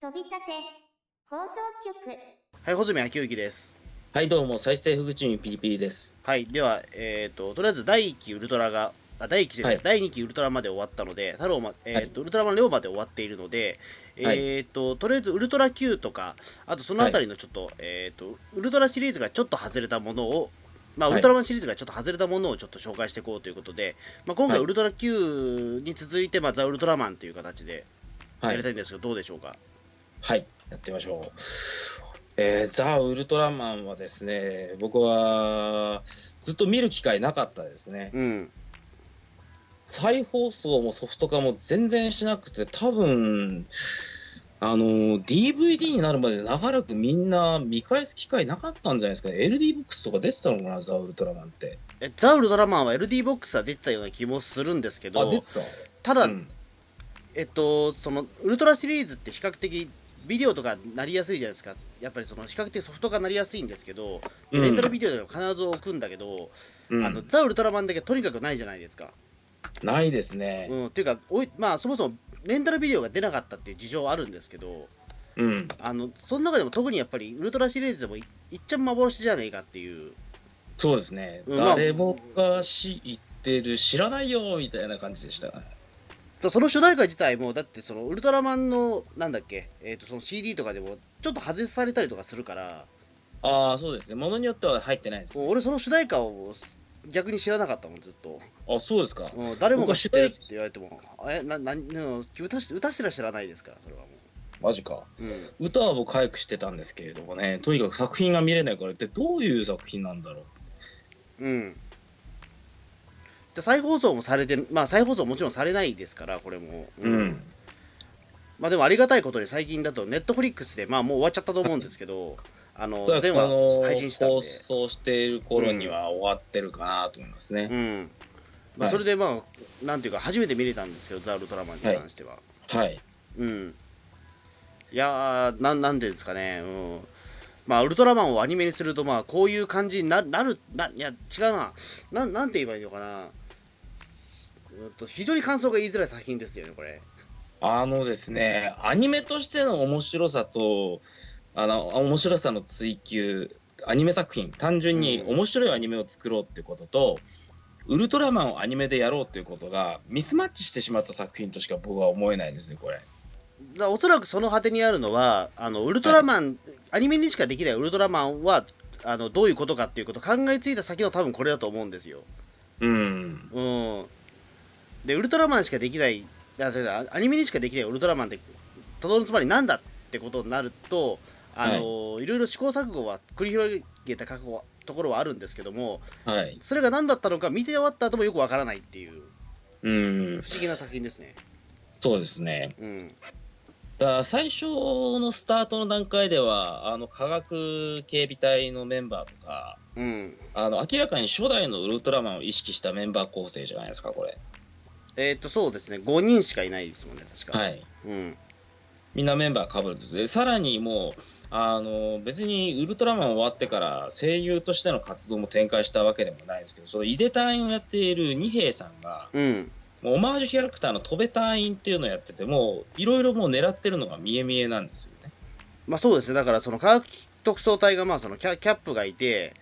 飛び立て放送局。はい、穂積昭之です。はい、どうも、再生フグチームピリピリです。はい、では、えっ、と、とりあえず第1期ウルトラが、あ第1期じゃない、はい。第2期ウルトラまで終わったので、太郎ま、えっ、と、ウルトラマンレオまで終わっているので、はい。えっ、と、とりあえずウルトラ Q とか、あとそのあたりのちょっと、えっ、と、ウルトラシリーズがちょっと外れたものを、まあ、ウはい。ルトラマンシリーズがちょっと外れたものをちょっと紹介していこうということで、まあ、今回はい。ウルトラ Q に続いて、まあ、ザ・ウルトラマンという形ではい。やりた、いんですけど、どうでしょうか？はい、やってみましょう。えーザ・ウルトラマンはですね、僕はずっと見る機会なかったですね。うん。再放送もソフト化も全然しなくて、多分あの DVD になるまで長らくみんな見返す機会なかったんじゃないですかね。LD ボックスとか出てたのかな、ザ・ウルトラマンって。えザ・ウルトラマンは LD ボックスは出てたような気もするんですけあ、ど。ただ、うんえっと、そのウルトラシリーズって比較的ビデオとかなりやすいじゃないですか。やっぱりその比較的ソフト化なりやすいんですけど、うんレンタルビデオでも必ず置くんだけど、うんあのザ・ウルトラマンだけとにかくないじゃないですか。ないですね。うん、っていうかおい、まあ、そもそもレンタルビデオが出なかったっていう事情はあるんですけど、うん。あのその中でも特にやっぱりウルトラシリーズでもいいっちゃん幻じゃねえかっていう、そうですね、うんまあ誰もが知ってる、知らないよみたいな感じでした。その主題歌自体も、だってそのウルトラマンの、なんだっけ、えっとその CD とかでもちょっと外されたりとかするから、ああ、そうですね、ものによっては入ってないですね。俺その主題歌を逆に知らなかったもんずっと、あそうですか。うん、誰もが知ってるって言われてもえななな歌し歌すら知らないですからそれはもマジか。う、うん、歌は僕、早く知ってたんですけれどもね、とにかく作品が見れないからって、どういう作品なんだろうんで再放送もされてまあ再放送もちろんされないですからこれも、う。うん。まあでもありがたいことに最近だとネットフリックスでまあもう終わっちゃったと思うんですけど あの全話配信したんで。放送している頃には終わってるかなと思いますね。うん。まあ、はい。それでまあなんていうか初めて見れたんですけどザ・ウルトラマンに関しては、はい。うん。いやーなんなんでですかね。うん。まあウルトラマンをアニメにするとまあこういう感じにななるないや違うな。ななんて言えばいいのかな非常に感想が言いづらい作品ですよねこれあのですね、アニメとしての面白さと、あの面白さの追求、アニメ作品、単純に面白いアニメを作ろうっていうことと、ウルトラマンをアニメでやろうっていうことがミスマッチしてしまった作品としか僕は思えないですね、これ。だおそらくその果てにあるのはあのウルトラマン、アニメにしかできないウルトラマンはあのどういうことかっていうことを考えついた先の多分これだと思うんですようん。うんでウルトラマンしかできないだからアニメにしかできないウルトラマンってとどのつまりなんだってことになるとあの、い、ろいろ試行錯誤は繰り広げた過去はところはあるんですけどもはい。それが何だったのか見て終わった後もよくわからないっていううん。不思議な作品ですねそうですね。うんだから最初のスタートの段階では、あの科学警備隊のメンバーとか、うんあの明らかに初代のウルトラマンを意識したメンバー構成じゃないですか、これ。えっ、とそうですね。5人しかいないですもんね確か。はい。うん。みんなメンバーかぶるでさらにもうあの別にウルトラマン終わってから声優としての活動も展開したわけでもないんですけどその井出隊員をやっている二兵さんがうん。もうオマージュキャラクターの戸部隊員っていうのをやっててもういろいろもう狙ってるのが見え見えなんですよね。まあそうですね。だからその科学特捜隊がまあそのキャキャップがいて、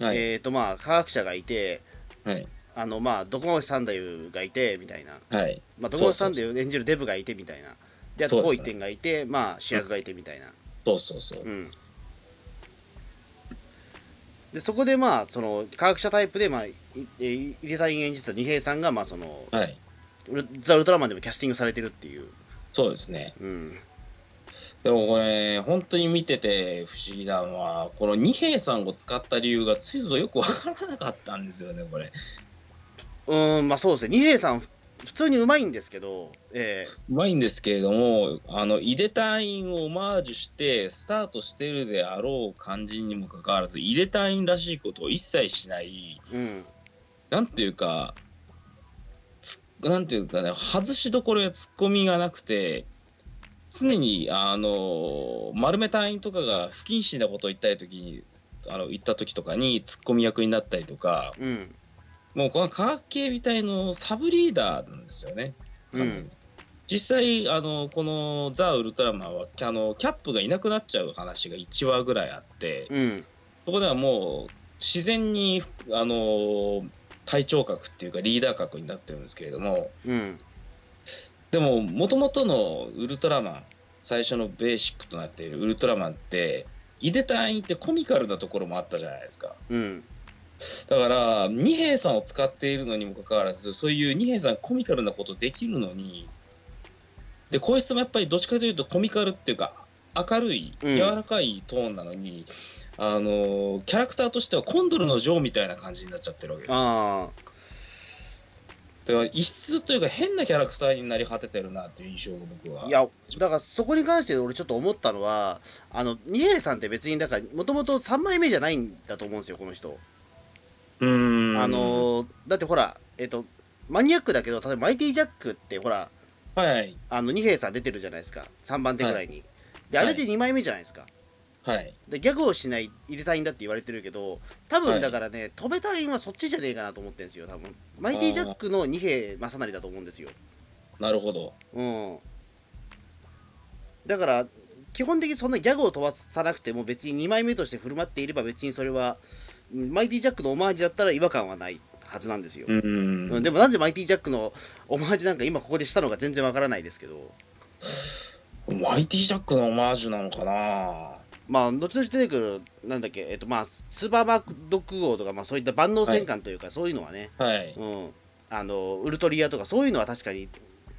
はい、えっ、とまあ科学者がいてはいあのまあドコモサンダユがいてみたいな。はい。まあ、ドコモサンダユ演じるデブがいてみたいな。であとこう一点がいてまあ主役がいてみたいな。そうそうそう、うん。でそこでまあその科学者タイプでまあいい入れた演じた二平さんがまあそのはい。ウルザ・ウルトラマンでもキャスティングされてるっていう。そうですね。うん。でもこれ本当に見てて不思議なのはこの二兵さんを使った理由がついぞよくわからなかったんですよねこれ。うんまあそうですね。二平さんふ普通にうまいんですけどえうまいんですけれどもあの井出隊員をオマージュしてスタートしてるであろう感じにもかかわらず井出隊員らしいことを一切しない。えうん。なんていうかつなんていうかね外しどころやツッコミがなくて常にあの丸め隊員とかが不謹慎なことを言ったり時にあの言った時とかにツッコミ役になったりとかうんもうこの科学警備隊のサブリーダーなんですよね。完全に。実際あのこの「ザ・ウルトラマンは」あのキャップがいなくなっちゃう話が1話ぐらいあってうん。そこではもう自然にあの隊長格っていうかリーダー格になってるんですけれどもうん。でももともとのウルトラマン最初のベーシックとなっているウルトラマンって井出隊員ってコミカルなところもあったじゃないですか。うんだから二兵さんを使っているのにもかかわらずそういう二兵さんコミカルなことできるのにでこいつもやっぱりどっちかというとコミカルっていうか明るいうん。柔らかいトーンなのに、あのキャラクターとしてはコンドルのジョーみたいな感じになっちゃってるわけですよ。あだから異質というか変なキャラクターになり果ててるなっていう印象が僕は。あいやだからそこに関して俺ちょっと思ったのはあの二平さんって別にだからもともと3枚目じゃないんだと思うんですよこの人うーん。あのだってほらえっ、とマニアックだけど例えばマイティジャックってほらはい。あの二平さん出てるじゃないですか。3番手ぐらいに、であれで2枚目じゃないですか、はい。でギャグをしない入れたいんだって言われてるけど多分はい。だからね、飛べたいんはそっちじゃねえかなと思ってるんですよ多分。マイティジャックの二平正成だと思うんですよ。なるほど。うん。だから基本的にそんなギャグを飛ばさなくても別に2枚目として振る舞っていれば別にそれはうんマイティジャックのオマージュだったら違和感はないはずなんですよ、うーん。うんでもなんでマイティジャックのオマージュなんか今ここでしたのか全然わからないですけど。マイティジャックのオマージュなのかな。まあ後々出てくるなんだっけえっとまあスーパーマークドッグ王とかまあそういった万能戦艦というか、そういうのはね。はい。うん。あのウルトリアとかそういうのは確かに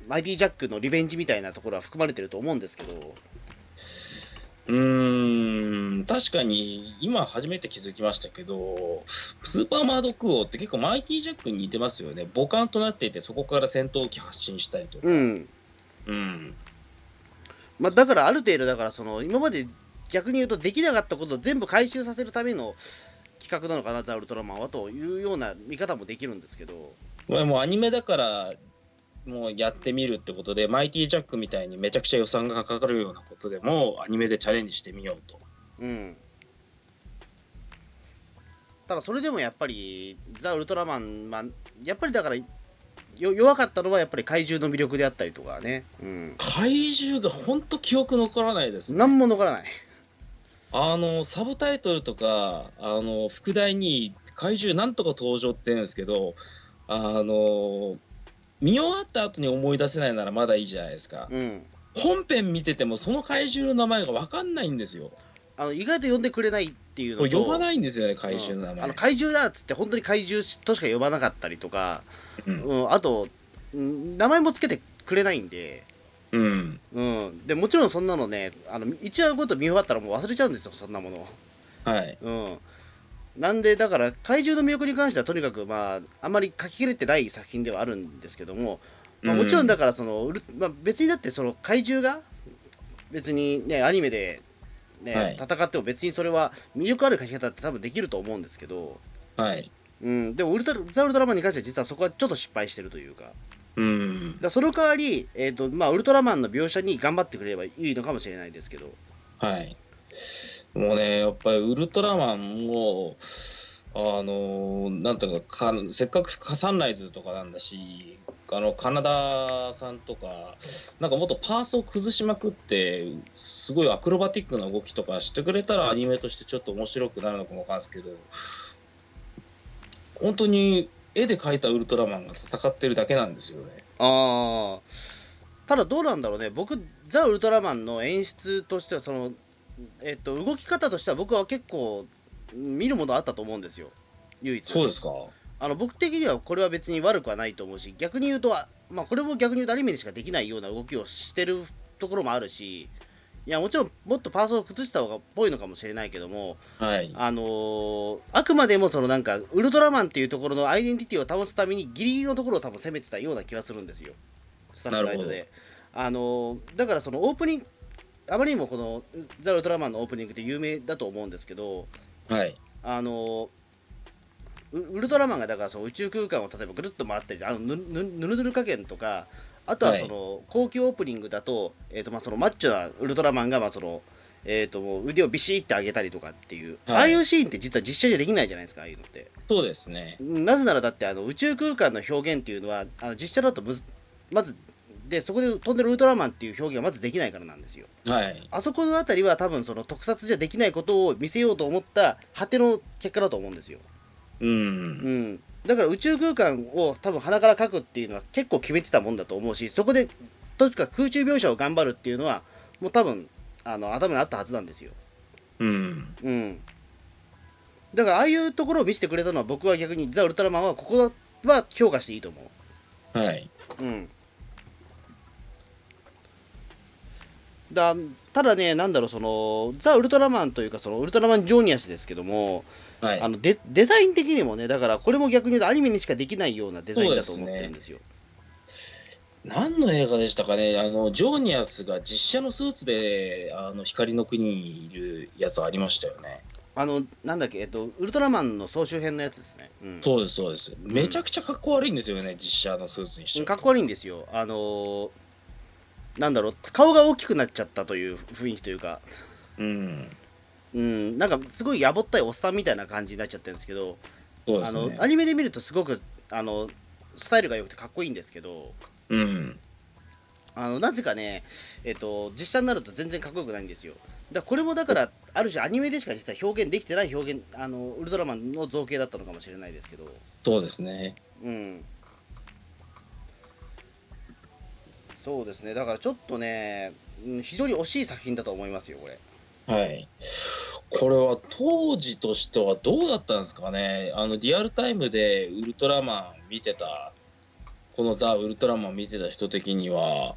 マイティジャックのリベンジみたいなところは含まれてると思うんですけどうーん確かに今初めて気づきましたけどスーパーマードクオーって結構マイティジャックに似てますよね。母艦となっていてそこから戦闘機発進したりとか。うん。うん。まあ、だからある程度だからその今まで逆に言うとできなかったことを全部回収させるための企画なのかなザ・ウルトラマンはというような見方もできるんですけど。まあもうアニメだからもうやってみるってことでマイティジャックみたいにめちゃくちゃ予算がかかるようなことでもアニメでチャレンジしてみようと。うん。ただそれでもやっぱりザ・ウルトラマン、まあ、やっぱりだからよ弱かったのはやっぱり怪獣の魅力であったりとかね。うん。怪獣がほんと記憶残らないですね。何も残らない。あのサブタイトルとかあの副題に怪獣なんとか登場って言うんですけどあの見終わった後に思い出せないならまだいいじゃないですか。うん。本編見ててもその怪獣の名前が分かんないんですよ。あの意外と呼んでくれないっていうのと呼ばないんですよね怪獣の名前、うんあの怪獣だっつって本当に怪獣としか呼ばなかったりとか。うん。うん、あと、うん名前もつけてくれないんで、うん。うん、でもちろんそんなのね、あの1話ごと見終わったらもう忘れちゃうんですよ、そんなもの。はい。うん、なんで、だから、怪獣の魅力に関しては、とにかく、まあ、あんまり書ききれてない作品ではあるんですけども、まあ、もちろんだからその、まあ、別にだって、その怪獣が、別にね、アニメで、ねはい。戦っても別にそれは魅力ある書き方って多分できると思うんですけど、はい。うん、でもウルトラザ・ウルトラマンに関しては実はそこはちょっと失敗してるというか、うん。だその代わり、えーとまあ、ウルトラマンの描写に頑張ってくれればいいのかもしれないですけど、はいもうねやっぱりウルトラマンもあのなんていうかかせっかくサンライズとかなんだしあのカナダさんとかなんかもっとパースを崩しまくってすごいアクロバティックな動きとかしてくれたらアニメとしてちょっと面白くなるのかもわかんないですけど本当に絵で描いたウルトラマンが戦ってるだけなんですよね。あーただどうなんだろうね、僕、ザ・ウルトラマンの演出としては、そのえー、と動き方としては僕は結構うん見るものあったと思うんですよ、唯一。そうですか。あの僕的にはこれは別に悪くはないと思うし、逆に言うと、あまあ、これも逆に言うとアニメにしかできないような動きをしてるところもあるし、いやもちろんもっとパーソを崩した方がっぽいのかもしれないけども、はい。あのーあくまでもそのなんかウルトラマンっていうところのアイデンティティを保つためにギリギリのところを多分攻めてたような気がするんですよ。スタッフガイドなるであのーだからそのオープニングあまりにもこのザ・ウルトラマンのオープニングって有名だと思うんですけどはい。あのーウウルトラマンがだからその宇宙空間を例えばぐるっと回ったりあのぬぬぬるぬる加減とかあとはその後期オープニングだと,、えーとまあ、そのマッチョなウルトラマンがまあそのえー、ともう腕をビシッて上げたりとかっていう、はい。ああいうシーンって実は実写じゃできないじゃないですかああいうのって。そうですね。なぜならだってあの宇宙空間の表現っていうのはあの実写だとむずまずでそこで飛んでるウルトラマンっていう表現がまずできないからなんですよ。はい。あそこのあたりは多分その特撮じゃできないことを見せようと思った果ての結果だと思うんですよ。うん。うん。だから宇宙空間を多分鼻から描くっていうのは結構決めてたもんだと思うしそこでとにかく空中描写を頑張るっていうのはもう多分あの頭にあったはずなんですよ。うん。うん。だからああいうところを見せてくれたのは僕は逆にザ・ウルトラマンはここは評価していいと思はい。ううんだただねなんだろうそのザ・ウルトラマンというかそのウルトラマン・ジョニアスですけどもはい。あのデデザイン的にもねだからこれも逆に言うとアニメにしかできないようなデザインだと思ってるんですよ何の映画でしたかねあの、ジョーニアスが実写のスーツで、あの、光の国にいるやつありましたよね。あのなんだっけえっとウルトラマンの総集編のやつですね、うん、そうです、そうです。めちゃくちゃかっこ悪いんですよね、実写のスーツにしては。かっこ悪いんですよあのーなんだろう顔が大きくなっちゃったという雰囲気というかうん。うんなんかすごいやぼったいおっさんみたいな感じになっちゃってるんですけどあそうですねの。アニメで見るとすごくあのスタイルが良くてかっこいいんですけどうん。あのなぜかね、えっと実写になると全然かっこよくないんですよだこれもだからある種アニメでしか実は表現できてない表現あのウルトラマンの造形だったのかもしれないですけどそうですね。うんそうですね。だからちょっとねうん非常に惜しい作品だと思いますよこれ。はい。これは当時としてはどうだったんですかね。あの、リアルタイムでウルトラマン見てた、このザ・ウルトラマン見てた人的には、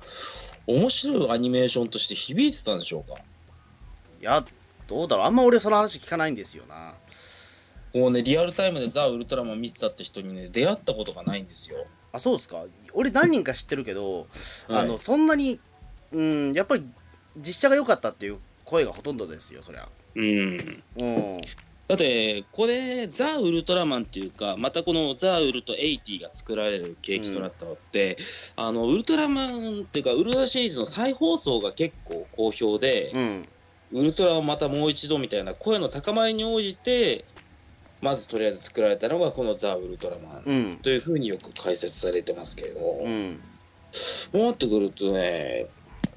面白いアニメーションとして響いてたんでしょうか。いやどうだろう。あんま俺その話聞かないんですよな。もうね、リアルタイムでザ・ウルトラマン見てたって人にね、出会ったことがないんですよ。あそうですか？俺何人か知ってるけど、はい。あのそんなにうんやっぱり実写が良かったっていう声がほとんどですよそりゃ。うん。うん。だって、これ、ザ・ウルトラマンっていうか、またこのザ・ウルト80が作られる契機となったのって、あの、ウルトラマンっていうか、ウルトラシリーズの再放送が結構好評で、うん。ウルトラをまたもう一度みたいな声の高まりに応じて、まずとりあえず作られたのがこのザ・ウルトラマンうん。というふうによく解説されてますけれども、うん。ってくるとね、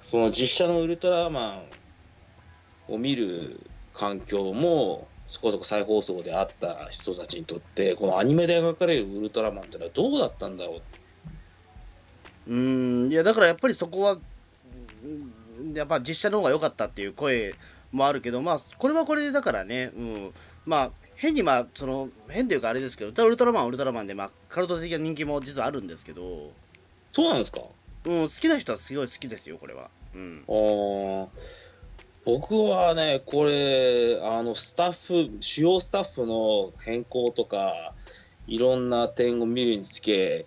その実写のウルトラマンを見る環境も、そこそこ再放送であった人たちにとって、このアニメで描かれるウルトラマンってのはどうだったんだろう？うん。いやだからやっぱりそこはうんやっぱ実写の方が良かったっていう声もあるけどまあこれはこれでだからね、うん、まあ変にまあその変というかあれですけどザ・ウルトラマンはウルトラマンでまあカルト的な人気も実はあるんですけど、そうなんですか？うん、好きな人はすごい好きですよこれは、うん、あー。僕はね、これ、あの、スタッフ、主要スタッフの変更とか、いろんな点を見るにつけ、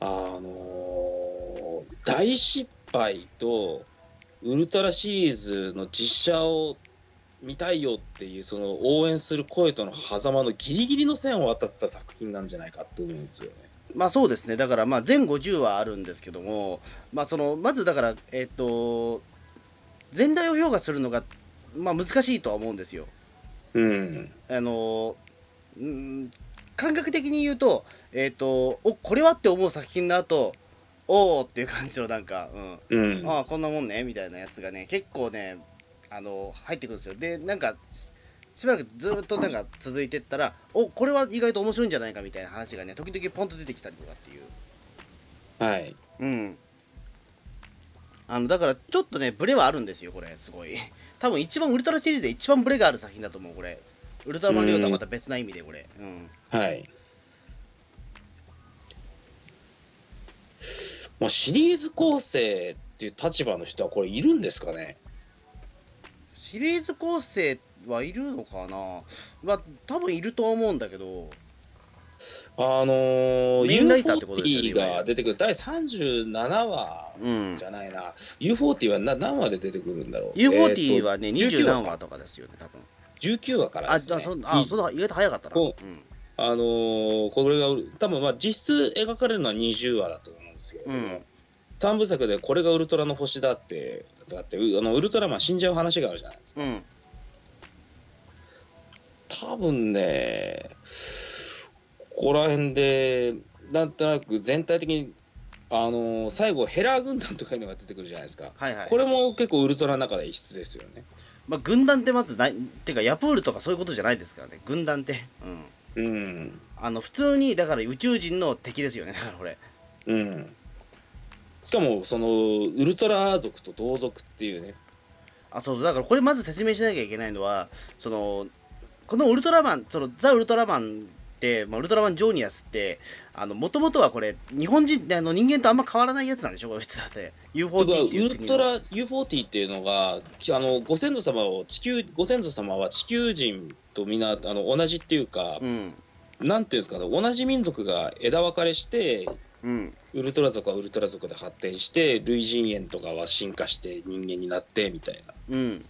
あのー大失敗と、ウルトラシリーズの実写を見たいよっていう、その応援する声との狭間のギリギリの線を渡ってた作品なんじゃないかって思うんですよね。まあそうですねだからまあ全50はあるんですけどもまあそのまずだからえっ、と全体を評価するのがまあ難しいとは思うんですようん。あのうん感覚的に言うとえっ、とおこれはって思う作品の後おおっていう感じのなんか、ううんん、。ああこんなもんねみたいなやつがね結構ねあの入ってくるんですよ。でなんかしばらくずーっとなんか続いてったらおこれは意外と面白いんじゃないかみたいな話がね時々ポンと出てきたりとかっていう。はい。うん。あのだからちょっとねブレはあるんですよこれすごい。多分一番ウルトラシリーズで一番ブレがある作品だと思うこれ。ウルトラマンリオとはまた別な意味でこれ。うん。はい。まあ、シリーズ構成っていう立場の人はこれいるんですかね？シリーズ構成はいるのかな？まあ多分いるとは思うんだけど。あのー、メインライターってことですよね U40 が出てくる第37話うん。じゃないな、U40 はな何話で出てくるんだろう？U40 はね、19 20話何話とかですよね、多分。19話からあ、です、ね、そあいその意外と早かったな。こうん。あのーこれが多分まあ実質描かれるのは20話だと思うんですけれども、うん3部作でこれがウルトラの星だってやつがあってうあのウルトラマン死んじゃう話があるじゃないですか。うん。多分ねここら辺でなんとなく全体的にあのー最後ヘラー軍団とかいうのが出てくるじゃないですか。はいはい。これも結構ウルトラの中で異質ですよね。まあ、軍団ってまずないてかヤプールとかそういうことじゃないですからね。軍団って。うん。うん。あの普通にだから宇宙人の敵ですよね。だからこれ。うん。しかもそのウルトラ族と同族っていうね。あそうそう。だからこれまず説明しなきゃいけないのはそのこのウルトラマンそのザ・ウルトラマンって、まあ、ウルトラマン・ジョーニアスってもともとはこれ日本人あの人間とあんま変わらないやつなんでしょ？こいつだって UFO とかウっていうルトラ U40 っていうのがあのご先祖様を地球ご先祖様は地球人とみんなあの同じっていうか、うん。なんていうんですかね同じ民族が枝分かれしてうん。ウルトラ族はウルトラ族で発展して類人猿とかは進化して人間になってみたいな。うん。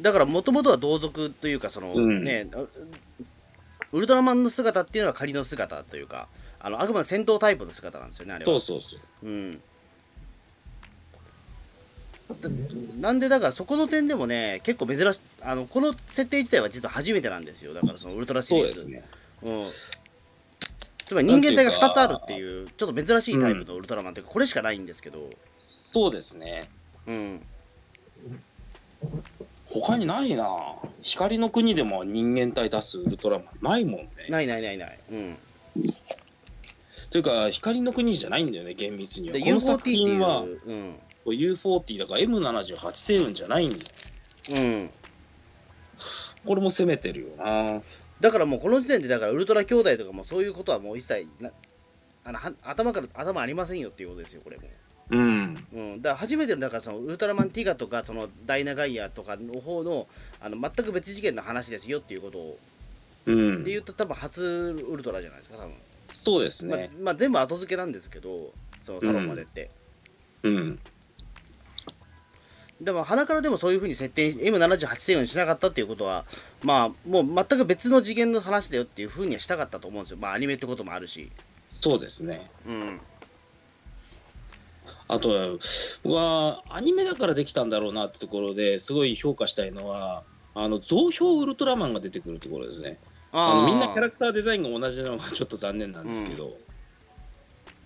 だからもともとは同族というかその、うん。ねあウルトラマンの姿っていうのは仮の姿というかあのあくまで戦闘タイプの姿なんですよねあれは。そうそうそう。うん。だなんでだからそこの点でもね結構珍しあのこの設定自体は実は初めてなんですよ。だからそのウルトラシリーズ。そうですね。うん、つまり人間体が2つあるっていうちょっと珍しいタイプのウルトラマンっていうかこれしかないんですけど。そうですね。うん。他にないな。光の国でも人間体出すウルトラマンないもんね。ないないないない。うん。というか光の国じゃないんだよね厳密には。でこの作品はうん、U40 だから M78 星雲じゃないんだようん、これも攻めてるよなだからもうこの時点でだからウルトラ兄弟とかもそういうことはもう一切なあのは頭から頭ありませんよっていうことですよこれも。うん。うん、だから初めてのだからそのウルトラマンティガとかそのダイナガイアとかの方のあの全く別次元の話ですよっていうことを、うん。で言うと多分初ウルトラじゃないですか多分、そうですまあねまあ、全部後付けなんですけどそのタロンまでって、うんでも鼻からでもそういうふうに設定に M78 制御にしなかったっていうことはまあもう全く別の次元の話だよっていうふうにはしたかったと思うんですよ。まあアニメってこともあるし。そうですね。うん。あと僕はアニメだからできたんだろうなってところですごい評価したいのはあの増票ウルトラマンが出てくるところですね。あのみんなキャラクターデザインが同じなのがちょっと残念なんですけど、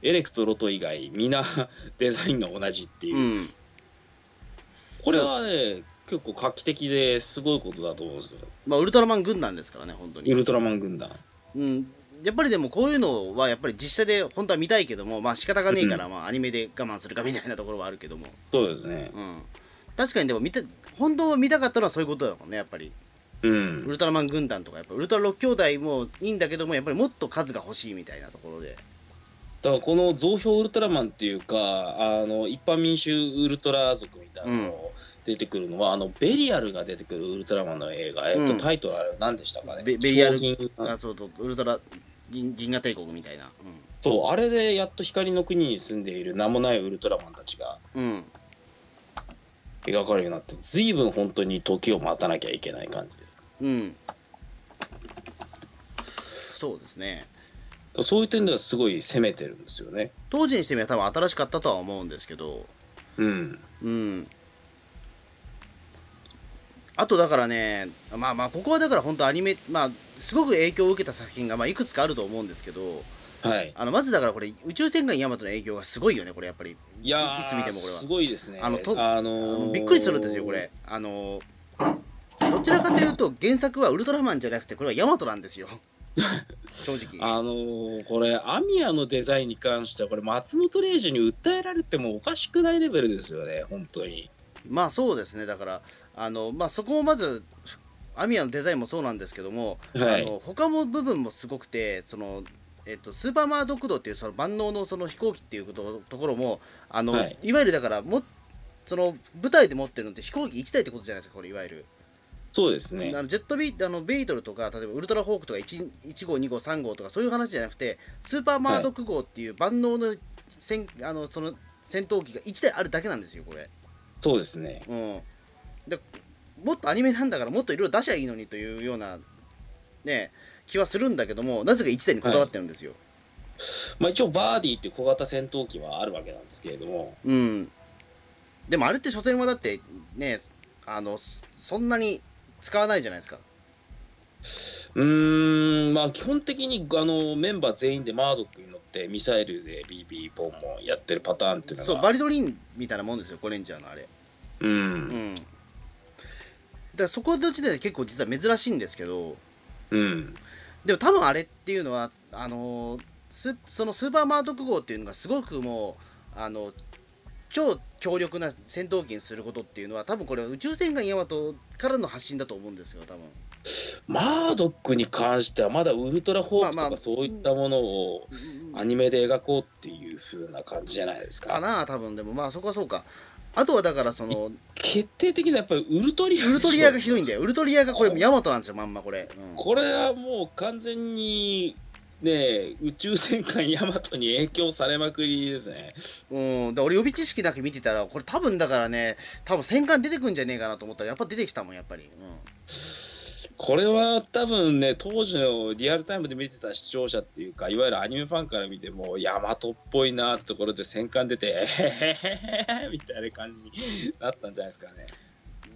エレクとロト以外みんな デザインが同じっていう、うんこれはね結構画期的ですごいことだと思うんですけど。まあウルトラマン軍団ですからね本当に。ウルトラマン軍団。うん、やっぱりでもこういうのはやっぱり実写で本当は見たいけどもまあ仕方がねえから、まあアニメで我慢するかみたいなところはあるけども、そうですね。うん、確かにでも見た本当は見たかったのはそういうことだもんねやっぱり。うん。ウルトラマン軍団とかやっぱウルトラ6兄弟もいいんだけどもやっぱりもっと数が欲しいみたいなところでだからこの増票ウルトラマンっていうかあの一般民衆ウルトラ族みたいなのを出てくるのは、あのベリアルが出てくるウルトラマンの映画、えっとうんタイトルあれ何でしたかね？ベベリアルあそうそう。ウルトラ銀銀河帝国みたいな。そうあれでやっと光の国に住んでいる名もないウルトラマンたちがうん、うん、描かれるようになって随分本当に時を待たなきゃいけない感じで。うん。そうですねそういう点ではすごい攻めてるんですよね。当時にしてみれば多分新しかったとは思うんですけど。うん。うん。あとだからねまあまあここはだから本当アニメまあすごく影響を受けた作品がまあいくつかあると思うんですけど。はい。あのまずだからこれ宇宙戦艦ヤマトの影響がすごいよねこれやっぱり。いやいつ見てもこれは。すごいですね。あのとああのーのびっくりするんですよこれ。あのどちらかというと原作はウルトラマンじゃなくてこれはヤマトなんですよ 正直。あのーこれアミヤのデザインに関してはこれ松本零士に訴えられてもおかしくないレベルですよね本当に。まあそうですね。だからあのまあそこをまずアミヤのデザインもそうなんですけども、はい。あの他の部分もすごくてそのえっと、スーパーマードクドっていうその万能のその飛行機っていうことところもあの、はい。い、わゆるだからもその舞台で持ってるのって飛行機1台ってことじゃないですかこれいわゆる、そうですね。あのジェットビあのベイトルとか例えばウルトラホークとか 1, 1号2号3号とかそういう話じゃなくてスーパーマードク号っていう万能の戦,、あのその戦闘機が1台あるだけなんですよこれ。そうですね。うん、でもっとアニメなんだからもっといろいろ出しゃいいのにというような、ね、気はするんだけどもなぜか1台にこだわってるんですよ。まあ一応バーディーっていう小型戦闘機はあるわけなんですけれども。うん、でもあれって所詮はだってねあのそんなに使わないじゃないですか。うーんまあ基本的にあのメンバー全員でマードックに乗っってミサイルで BB ボンもやってるパターンっていうのが。そうバリドリンみたいなもんですよゴレンジャーのあれ。うん、うん。だからそこの時点で結構実は珍しいんですけどうん。でも多分あれっていうのはあのースそのスーパーマートク号っていうのがすごくもうあの超強力な戦闘機にすることっていうのは多分これは宇宙戦艦ヤマトからの発信だと思うんですよ多分。マードックに関してはまだウルトラホークとかそういったものをアニメで描こうっていう風な感じじゃないですか。かな多分でも。まあそこはそうか。あとはだからその決定的なやっぱりウルトリアウルトリアがひどいんだよ。ウルトリアがこれヤマトなんですよまんまこれ、うん。ょこれはもう完全にね宇宙戦艦ヤマトに影響されまくりですね。うん、だ俺予備知識だけ見てたらこれ多分だからね多分戦艦出てくんじゃねえかなと思ったらやっぱ出てきたもんやっぱり、これは多分ね当時のリアルタイムで見てた視聴者っていうかいわゆるアニメファンから見てもヤマトっぽいなってところで戦艦出てえへへへへみたいな感じになったんじゃないですかね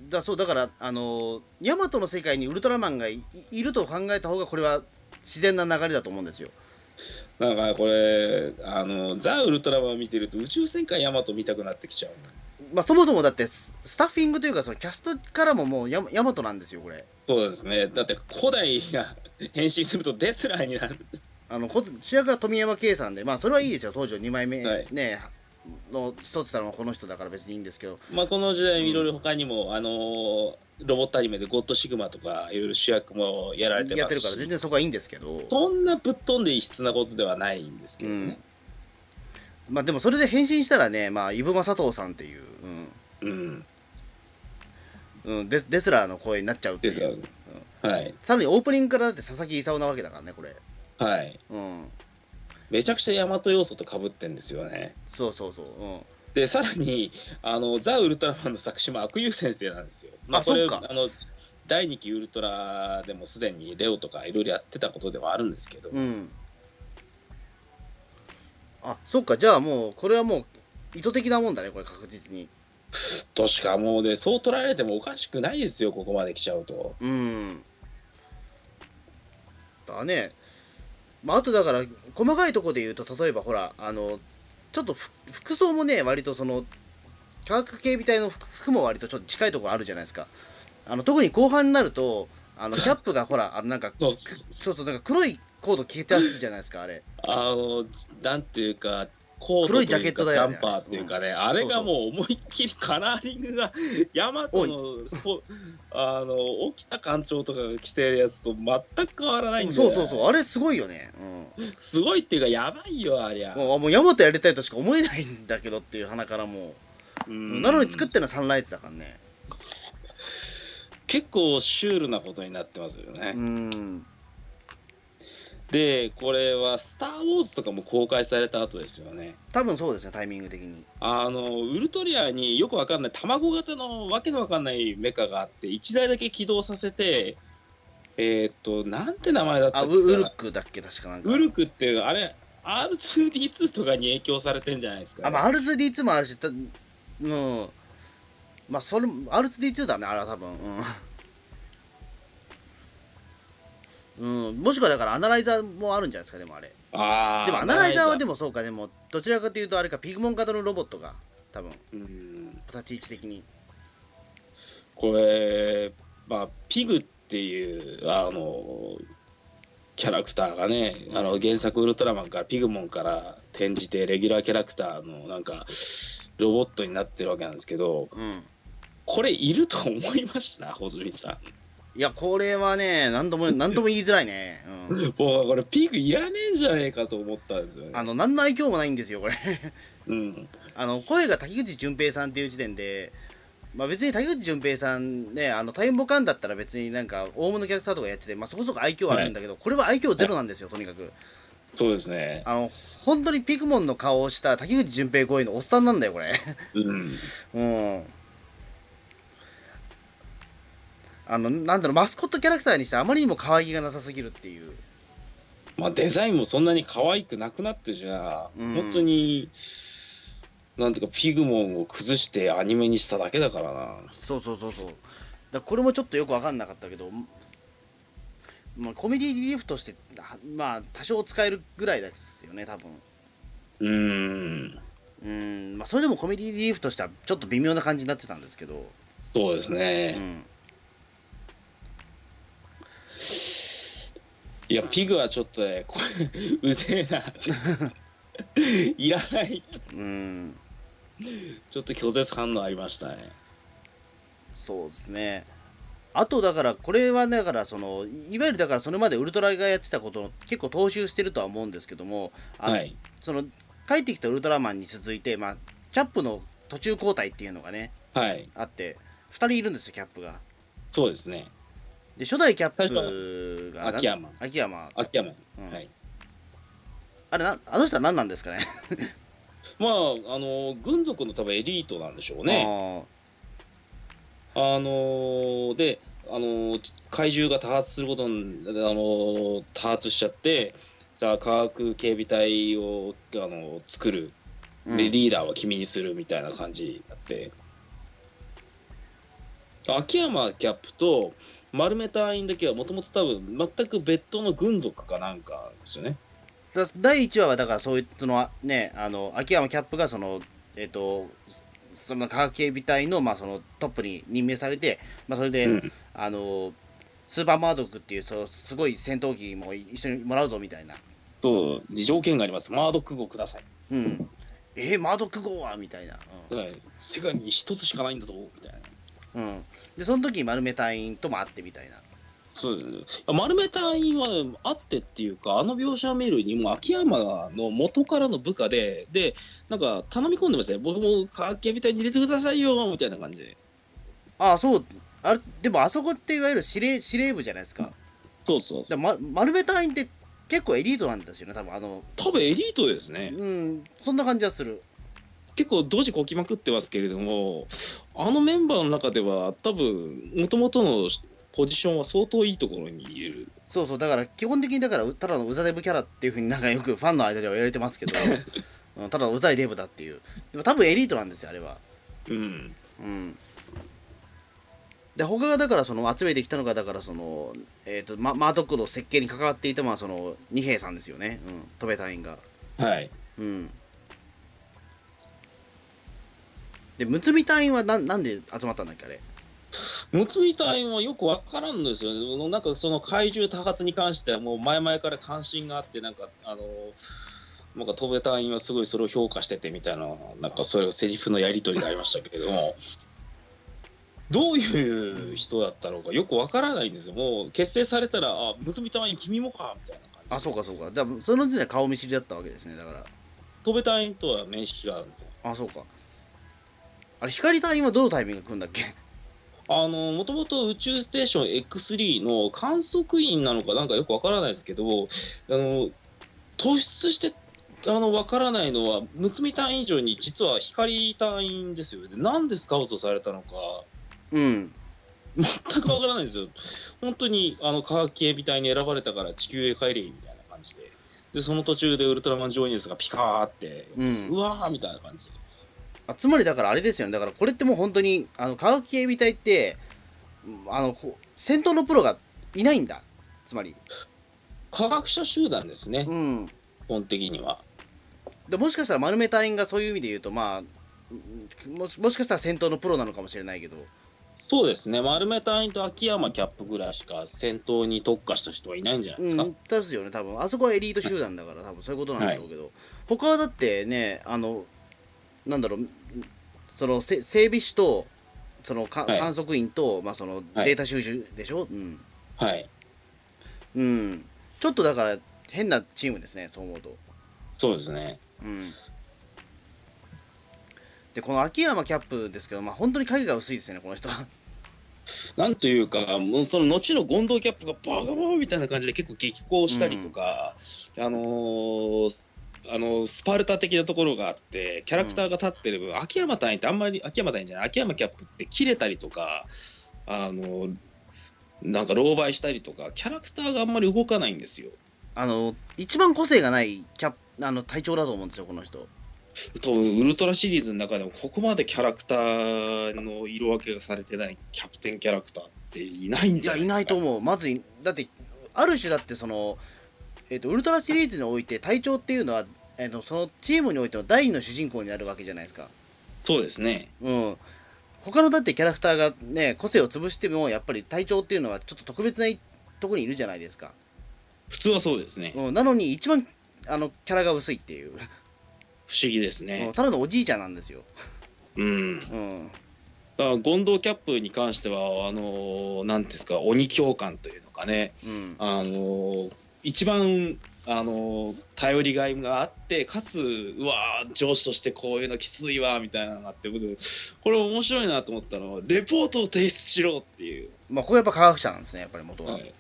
うん、だそうだからあのヤマトの世界にウルトラマンがいいると考えた方がこれは自然な流れだと思うんですよ。なんかこれあのザ・ウルトラマンを見てると宇宙戦艦ヤマト見たくなってきちゃうまあそもそもだってススタッフィングというかそのキャストからももうヤマヤマトなんですよこれ。そうですね。だって古代が 変身するとデスラーになる。あのこ主役は富山圭さんでまあそれはいいですよ。当時の2枚目、はい。ねの一つたのはこの人だから別にいいんですけど。まあこの時代いろいろ他にも、あのロボットアニメでゴッドシグマとかいろいろ主役もやられてやってるから全然そこはいいんですけど。そんなぶっ飛んで異質なことではないんですけどね、まあでもそれで変身したらねまあイブ・マサトウさんっていう、うん、うん。うん、デデスラーの声になっちゃうっていですよう、はい。さらにオープニングからだって佐々木勲なわけだからねこれ。はい。うんめちゃくちゃ大和要素とかぶってんですよね。そうそうそう、うん、でさらにあのザ・ウルトラマンの作詞も悪友先生なんですよ。まあ、あこれあの第2期ウルトラでもすでにレオとかいろいろやってたことではあるんですけど、うん。あそっかじゃあもうこれはもう意図的なもんだねこれ確実に。としかもうねそう捉えられてもおかしくないですよここまで来ちゃうと。うん。だねまああとだから細かいところで言うと例えばほらあのちょっとふ服装もね割とその科学警備隊の服服も割とちょっと近いところあるじゃないですか。あの特に後半になるとあのキャップがほらあのなんかそうそうなんか黒いコード着てやすじゃないですかあれ。あのなんていうかコートと黒いジャケいうかキットだよねャンパーっていうかね、あれがもう思いっきりカラーリングがヤマトのほあの沖田艦長とかが着てるやつと全く変わらないんでそうそうそう。あれすごいよね。すごいっていうかやばいよありゃ。うん、もうもうヤマトやりたいとしか思えないんだけどっていう鼻からもう。うん。なのに作ってるのはサンライズだからね。結構シュールなことになってますよね、うんでこれは「スター・ウォーズ」とかも公開された後ですよね。多分そうですねタイミング的に。あのウルトリアによくわかんない卵型のわけのわかんないメカがあって1台だけ起動させてえーっとなんて名前だったっけあウウルックだっけ確かなんか。ウルクっていうあれ R2D2 とかに影響されてんじゃないですか、あまあ R2D2 もあるしたうん。まあそれ R2D2 だねあれは多分。うん、うん、もしくはだからアナライザーもあるんじゃないですかでもあれ。あーでもアナライザーはでももそうかでもどちらかというとあれかピグモン型のロボットが多分うん。立ち位置的に。これまあピグっていうあのキャラクターがねあの原作ウルトラマンからピグモンから転じてレギュラーキャラクターのなんかロボットになってるわけなんですけどうん。これいると思いました？穂積さんいやこれはね何とも 何とも言いづらいね、うん、もうこれピグいらねえんじゃねえかと思ったんですよね。あの何の愛嬌もないんですよこれ。うん。あの声が滝口淳平さんっていう時点で、まあ、別に滝口淳平さんねあのタイムボカンだったら別になんか大物キャラクターとかやってて、まあ、そこそこ愛嬌はあるんだけど、これは愛嬌ゼロなんですよとにかく。そうですね。あの本当にピクモンの顔をした滝口淳平声のおっさんなんだよこれ。うん。うんあのなんだろうマスコットキャラクターにしてあまりにも可愛げがなさすぎるっていう。まあデザインもそんなに可愛くなくなってじゃ、うん。本当になんていうかピグモンを崩してアニメにしただけだからな。そうそうそうそう。だこれもちょっとよく分かんなかったけどまあ、コメディリリーフとしてはまあ多少使えるぐらいですよね多分。うーん。うん。まあそれでもコメディリリーフとしてはちょっと微妙な感じになってたんですけど、そうですうね、ん、いやピグはちょっとねこれうぜえな。いらないうん。ちょっと拒絶反応ありましたね。そうですね。あとだからこれはだからそのいわゆるだからそれまでウルトラがやってたことの結構踏襲してるとは思うんですけどもあのはい。その帰ってきたウルトラマンに続いて、まあ、キャップの途中交代っていうのがねはい。あって2人いるんですよキャップが。そうですねで初代キャップが秋山。秋山、秋山、うん。はい。あれなあの人は何なんですかね？まああの軍属の多分エリートなんでしょうね。あのーで、あのー怪獣が多発することに、あのー多発しちゃって、さあ、科学警備隊を、あのー作る、うん。で、リーダーは君にするみたいな感じになって、秋山キャップと丸め隊員だけはもともと多分全く別途の軍属かなんかですよね。だ第1話はだからそういうそのねあの秋山キャップがそのえっ、とその科学警備隊の,、まあそのトップに任命されて、まあ、それで、うんあのスーパーマードックっていうそうすごい戦闘機も一緒にもらうぞみたいなと、条件があります。マードック号ください。うんえー、マードック号は？みたいな、はい、世界に一つしかないんだぞみたいな。うんうん、でその時丸め隊員とも会ってみたいな。そう丸め隊員はあってっていうかあの描写を見るにも秋山の元からの部下ででなんか頼み込んでましたよ。僕も警備隊に入れてくださいよみたいな感じ。でああそう。あれでもあそこっていわゆる司令司令部じゃないですか。そうそう。で、ま、丸め隊員って結構エリートなんですよね多分。あの多分エリートですね。うんそんな感じはする結構ドジこきまくってますけれどもあのメンバーの中では多分もともとのポジションは相当いいところにいる。そうそうだから基本的にだからただのウザデブキャラっていうふうになんかよくファンの間では言われてますけど うんただのうざいデブだっていう。でも多分エリートなんですよあれは。うん。うん。で他がだからその集めてきたのがだからそのえっ、とママードックの設計に関わっていたのはその二兵さんですよね。うん。戸部隊員が。はい。うんでむつみ隊員はなんなんで集まったんだっけあれ？むつみ隊員はよくわからんのですよね。なんかその怪獣多発に関してはもう前々から関心があってなんかあのなんか戸部隊員はすごいそれを評価しててみたいななんかそれをセリフのやり取りがありましたけれどもどういう人だったのかよくわからないんですよ。もう結成されたらあむつみ隊員君もかみたいな感じであそうかそうかだからその時点で顔見知りだったわけですねだから戸部隊員とは面識があるんですよ。あそうかあれ光隊員はどのタイミングで来るんだっけ？あのもともと宇宙ステーション X3 の観測員なのかなんかよくわからないですけどあの突出してあのわからないのはむつみ隊員以上に実は光隊員ですよね。なんでスカウトされたのか。うん。全くわからないですよ。本当にあの科学警備隊に選ばれたから地球へ帰れみたいな感じで。でその途中でウルトラマンジョーニアスがピカーって、うん。うわーみたいな感じで。あつまりだからあれですよね。だからこれってもう本当にあの科学警備隊ってあの戦闘のプロがいないんだ。つまり。科学者集団ですね。うん。本的には。でもしかしたら丸め隊員がそういう意味で言うとまあうんもしもしかしたら戦闘のプロなのかもしれないけど。そうですね。丸め隊員と秋山キャップぐらいしか戦闘に特化した人はいないんじゃないですか、うんですよね多分。あそこはエリート集団だから多分そういうことなんだろうけど、他はだってねあのなんだろうそのせ整備士とそのか、はい。観測員と、まあ、そのはい。データ収集でしょ、うん。はい。うん。ちょっとだから変なチームですねそう思うと。そうですね。うん。でこの秋山キャップですけどまあ本当に影が薄いですよねこの人。は なんというかもうその後の権藤キャップがバカモンみたいな感じで結構激高したりとか、あのーあのスパルタ的なところがあってキャラクターが立ってる分、秋山隊員ってあんまり秋山隊員じゃない秋山キャップって切れたりとかあのなんか狼狽したりとかキャラクターがあんまり動かないんですよ。あの一番個性がないキャップあの隊長だと思うんですよこの人。多分ウルトラシリーズの中でもここまでキャラクターの色分けがされてないキャプテンキャラクターっていないんいじゃないですか。やいないと思う。まずいだってある種だってその、えー、とウルトラシリーズにおいて隊長っていうのは、えー、とそのチームにおいての第二の主人公になるわけじゃないですか。そうですね。うん、他のだってキャラクターがね個性を潰してもやっぱり隊長っていうのはちょっと特別なところにいるじゃないですか、普通はそうですね。うん、なのに一番あのキャラが薄いっていう、不思議ですうん。ねただのおじいちゃんなんですよ、うん。うん、だからゴンドウキャップに関してはあのーなんですか鬼教官というのかね。うん、あのー一番あのー頼りがいがあってかつうわー上司としてこういうのきついわみたいなのがあって僕これ面白いなと思ったのはレポートを提出しろっていう、まあここやっぱ科学者なんですねやっぱり元は、はい。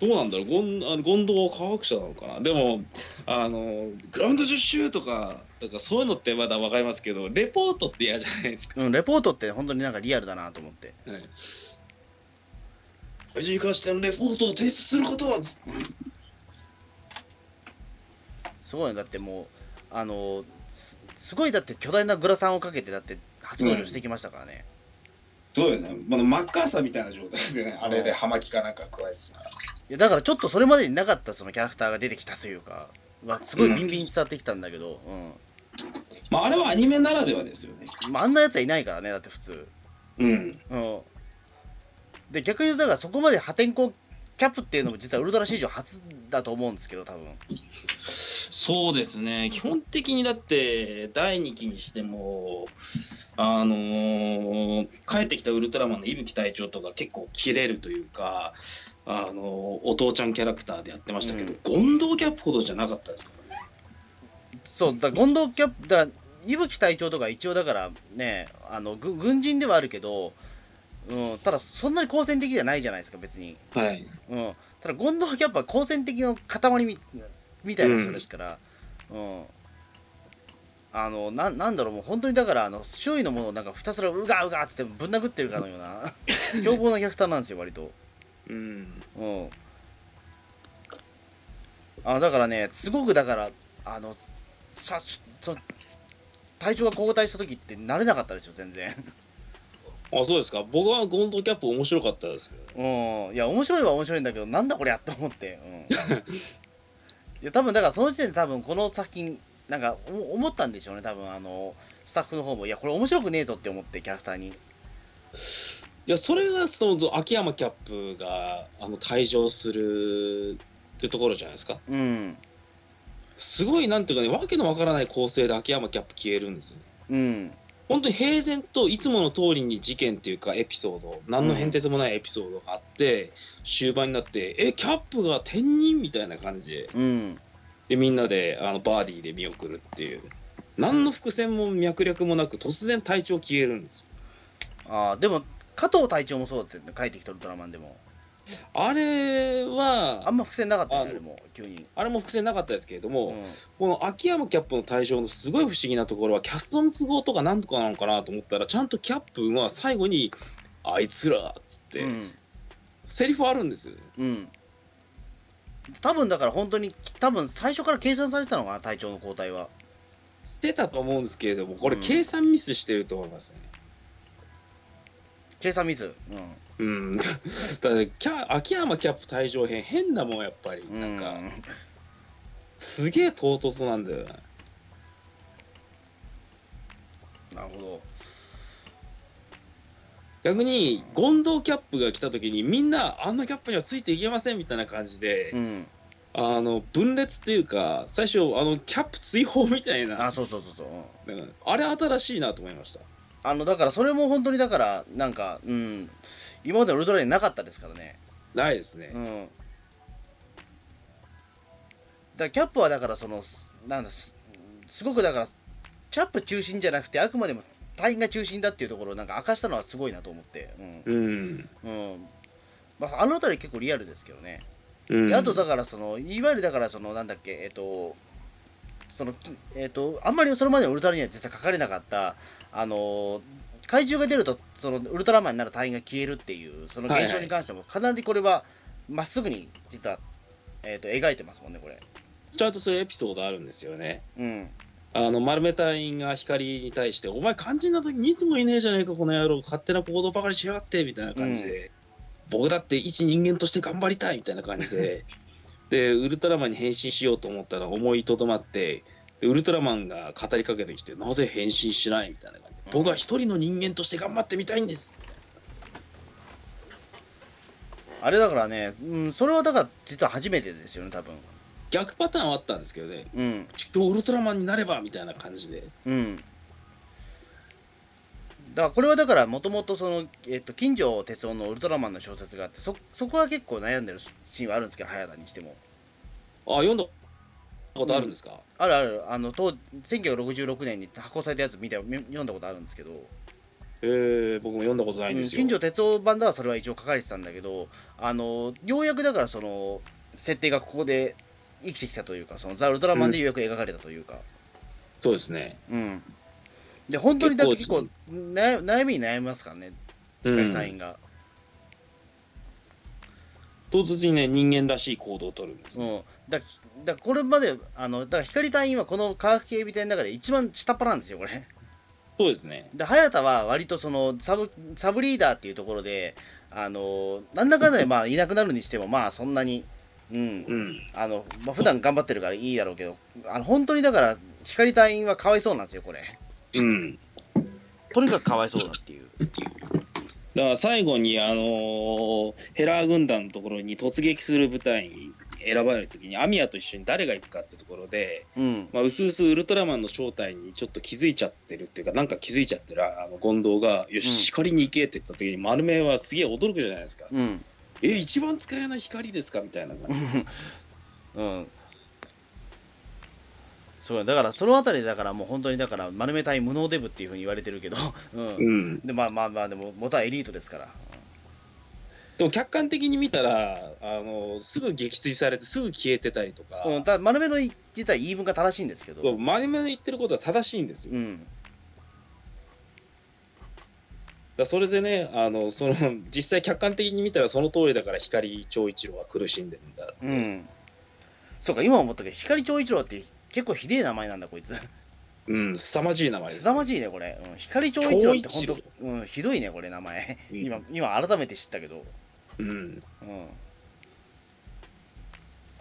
どうなんだろうゴンあのゴンドウは科学者なのかな。でもあのグラウンド10周とかなんかそういうのってまだ分かりますけどレポートって嫌じゃないですか。うん、レポートって本当になんかリアルだなと思って。はい。怪獣に関してのレポートを提出することはつってすごいねだってもうあのすすごいだって巨大なグラサンをかけてだって初登場してきましたからね、そうですね。まあ、マッカーサーみたいな状態ですよね。あれで葉巻かなんか加えてたら。いやだからちょっとそれまでになかったそのキャラクターが出てきたというか、まあ、すごいビンビンに伝わってきたんだけど、うんまあ、あれはアニメならではですよね。まあ、あんなやつはいないからねだって普通、うん。うん、で逆に言うとだからそこまで破天荒キャップっていうのも実はウルトラ史上初だと思うんですけど多分そうですね。基本的にだって、第2期にしても、あのー帰ってきたウルトラマンの伊吹隊長とか結構切れるというか、あのーお父ちゃんキャラクターでやってましたけど、ゴンドウキャップほどじゃなかったですからね。そうだからゴンドウキャップだ伊吹隊長とか一応だからねあのぐ軍人ではあるけど、うん、ただそんなに好戦的じゃないじゃないですか別に、はい。うん、ただゴンドウキャップは好戦的の塊みみたいな人ですから、うん。あのななんだろうもう本当にだからあの周囲のものをなんかひたすらうがうがっつってぶん殴ってるかのような。凶暴なキャラクターなんですよ割と。うん。うん。あだからねすごくだからあのさそ体調が交代した時って慣れなかったですよ全然あ、そうですか。僕はゴンドウキャップ面白かったですけど。うん。いや面白いは面白いんだけどなんだこりゃって思って、うん、いや多分だからその時点で多分この作品なんかお思ったんでしょうね。多分あのスタッフの方もいやこれ面白くねえぞって思ってキャラクターに。いやそれがその秋山キャップがあの退場するっていうところじゃないですか。うん。すごいなんていうかねわけのわからない構成で秋山キャップ消えるんですようん本当に平然といつもの通りに事件っていうかエピソード何の変哲もないエピソードがあって、終盤になってえキャップが転任みたいな感じでうん。でみんなであのバーディーで見送るっていう。何の伏線も脈略もなく突然体調消えるんですよ。あーでも加藤隊長もそうだったよね。帰ってきたウルトラマンでもあれはあんま伏線なかったよねああれも急に、あれも伏線なかったですけれども、うん。この秋山キャップの対象のすごい不思議なところはキャストの都合とかなんとかなのかなと思ったらちゃんとキャップは最後に「あいつら」っつって、うん。セリフあるんですよ。うん。多分だから本当に多分最初から計算されてたのかな隊長の交代は。してたと思うんですけれどもこれうん計算ミスしてると思いますね計算ミスうん だってキャ秋山キャップ退場編変だもんやっぱり。うん。なんかうすげえ唐突なんだよね。なるほど。逆にゴンドウキャップが来た時にみんなあんなキャップにはついていけませんみたいな感じで、うん。あの分裂っていうか最初あのキャップ追放みたいな。あそうそうそうそう。うん。うん。あれ新しいなと思いました。あのだからそれも本当にだからなんかうん今までのウルトラになかったですからね。ないですね、うん。だからキャップはだからそのなんだすすごくだからキャップ中心じゃなくてあくまでも隊員が中心だっていうところをなんか明かしたのはすごいなと思って。うん。うん、うん。まあ、あの辺り結構リアルですけどね、うん。であとだからそのいわゆるだからそのなんだっけえっ、とそのえっ、とあんまりそれまでのウルトラには実際書かれなかったあの怪獣が出るとそのウルトラマンになる隊員が消えるっていうその現象に関してもかなりこれはまっすぐに実は、えー、と描いてますもんねこれ。ちゃんとそういうエピソードあるんですよね。うん。あの丸め隊員が光に対して「お前肝心な時にいつもいねえじゃねえかこの野郎勝手な行動ばかりしやがって」みたいな感じで、僕だって一人間として頑張りたいみたいな感じで。でウルトラマンに変身しようと思ったら思いとどまってでウルトラマンが語りかけてきてなぜ変身しないみたいな感じで僕は一人の人間として頑張ってみたいんです。あれだからね、うん、それはだから実は初めてですよね多分。逆パターンはあったんですけどね。うん。今日ウルトラマンになればみたいな感じで。うん。だからこれはだからもともとその、えっと、金城哲夫のウルトラマンの小説があってそそこは結構悩んでるシーンはあるんですけど早田にしても。あ読んだことあるんですか、あるある。あの当1966年に発行されたやつ見てみ読んだことあるんですけど。えー、僕も読んだことないんですよ、金城哲夫版ではそれは一応書かれてたんだけどあのようやくだからその設定がここで生きてきたというかそのザ・ウルトラマンでようやく描かれたというか。そうですね。うん、で本当にだって結構悩みに悩みますからね。うん。隊員が、唐突にね人間らしい行動を取るんですね、うん、だだこれまであのだから光隊員はこの科学警備隊の中で一番下っ端なんですよこれ。そうですね。で早田は割とそのサブサブリーダーっていうところであのなんだかんだでまあいなくなるにしてもまあそんなにうん。うん。あの、まあ、普段頑張ってるからいいだろうけどあの本当にだから光隊員はかわいそうなんですよこれ。うん。とにかくかわいそうだっていうだから最後にあのーヘラー軍団のところに突撃する部隊に選ばれる時にアミヤと一緒に誰が行くかってところで、うん。まあ、うすうすウルトラマンの正体にちょっと気づいちゃってるっていうかなんか気づいちゃってるあの権藤が「よし、うん。光に行け」って言った時に丸目はすげえ驚くじゃないですか。うん「え一番使えない光ですか?」みたいな感じ。うんそうだからそのあたりだからもう本当にだから丸めたい無能デブっていうふうに言われてるけど、うん。うん。でまあまあまあでも元はエリートですから、でも客観的に見たらあのすぐ撃墜されてすぐ消えてたりとか、うん、ただ丸めの実は言い分が正しいんですけど、真面目に言ってることは正しいんですよ。うん、らそれでねあのその実際客観的に見たらその通りだから光長一郎は苦しんでるんだ。うん、そうか今思ったけど光長一郎って結構ひでえ名前なんだこいつ。うん、凄まじい名前です、凄まじいねこれ、うん、光長一郎って長一郎本当、うん、ひどいねこれ名前。うん。今今改めて知ったけど、うん。うん、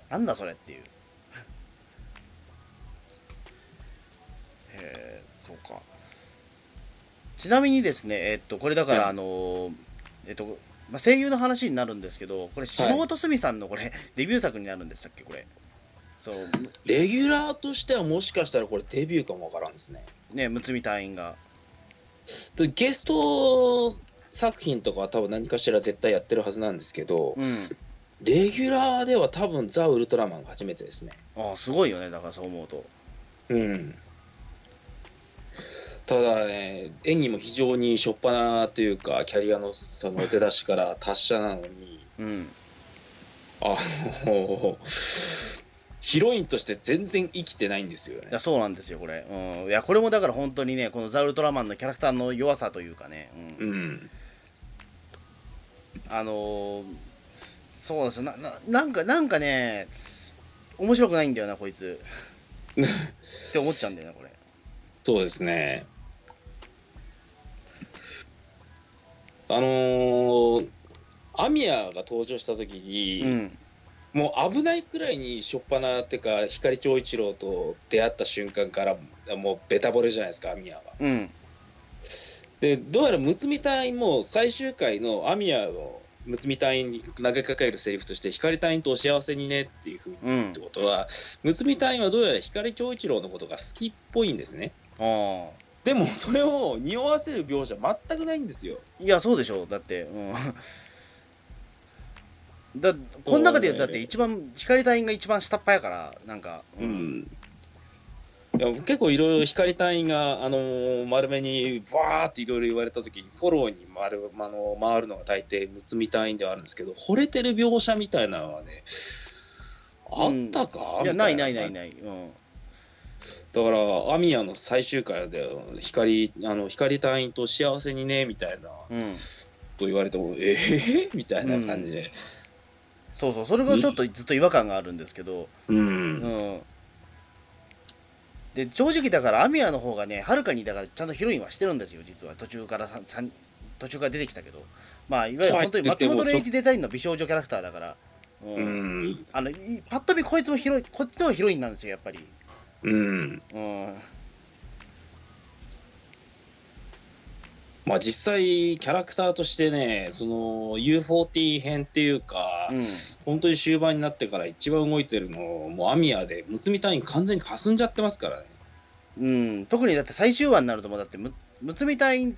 なんだそれっていう。へえそうか。ちなみにですねえっとこれだから、はい。あのえっとまあ、声優の話になるんですけどこれ下本すみさんのこれ、デビュー作になるんでしたっけこれそうレギュラーとしてはもしかしたらこれデビューかもわからんですね。ねむつみ隊員がでゲスト作品とかは多分何かしら絶対やってるはずなんですけど、うんレギュラーでは多分ザ・ウルトラマンが初めてですね。ああすごいよねだからそう思うとうん。ただね、演技も非常に初っ端というか、キャリアのその出だしから達者なのに、うんあの、ヒロインとして全然生きてないんですよね。いや。そうなんですよこれ、うん、いやこれもだから本当にねこのザ・ウルトラマンのキャラクターの弱さというかね、うん。うん。あのーそうなんですよ。なななんかなんかね面白くないんだよなこいつ。って思っちゃうんだよなこれ。そうですね。あのーアミヤが登場した時に、うんもう危ないくらいに初っ端ってか光長一郎と出会った瞬間からもうベタ惚れじゃないですかアミヤは。うんでどうやらむつみ隊員も最終回のアミヤのむつみ隊員に投げかけるセリフとして光隊員とお幸せにねっていうふうにうんってことはむつみ隊員はどうやら光長一郎のことが好きっぽいんですね。ああでもそれを匂わせる描写全くないんですよ。いやそうでしょうだってうんだこの中で言うとだって一番光隊員が一番下っ端やからなんかうん。いや結構いろいろ光隊員が、あのー丸めにバーっていろいろ言われた時にフォローに回る,、あのー回るのが大抵むつみ隊員ではあるんですけど惚れてる描写みたいなのはねあったか、いやないな。いないいない。うん。だからアミヤの最終回で光あの光隊員と幸せにねみたいな。うん。と言われてもえー、みたいな感じでそうそうそれがちょっとずっと違和感があるんですけどうん、うん。で正直だからアミヤの方がねはるかにだからちゃんとヒロインはしてるんですよ実は。途中からささん途中から出てきたけど。まあいわゆる本当に松本零士デザインの美少女キャラクターだから、うん。うん。あのいパッと見こいつも広いこっちの方がヒロインなんですよやっぱり、うん。うん、まあ実際キャラクターとしてねその U40 編っていうか、うん。本当に終盤になってから一番動いてるのもうアミヤでむつみ隊員完全に霞んじゃってますからね。うん、特にだって最終話になるともうだってむむつみ隊員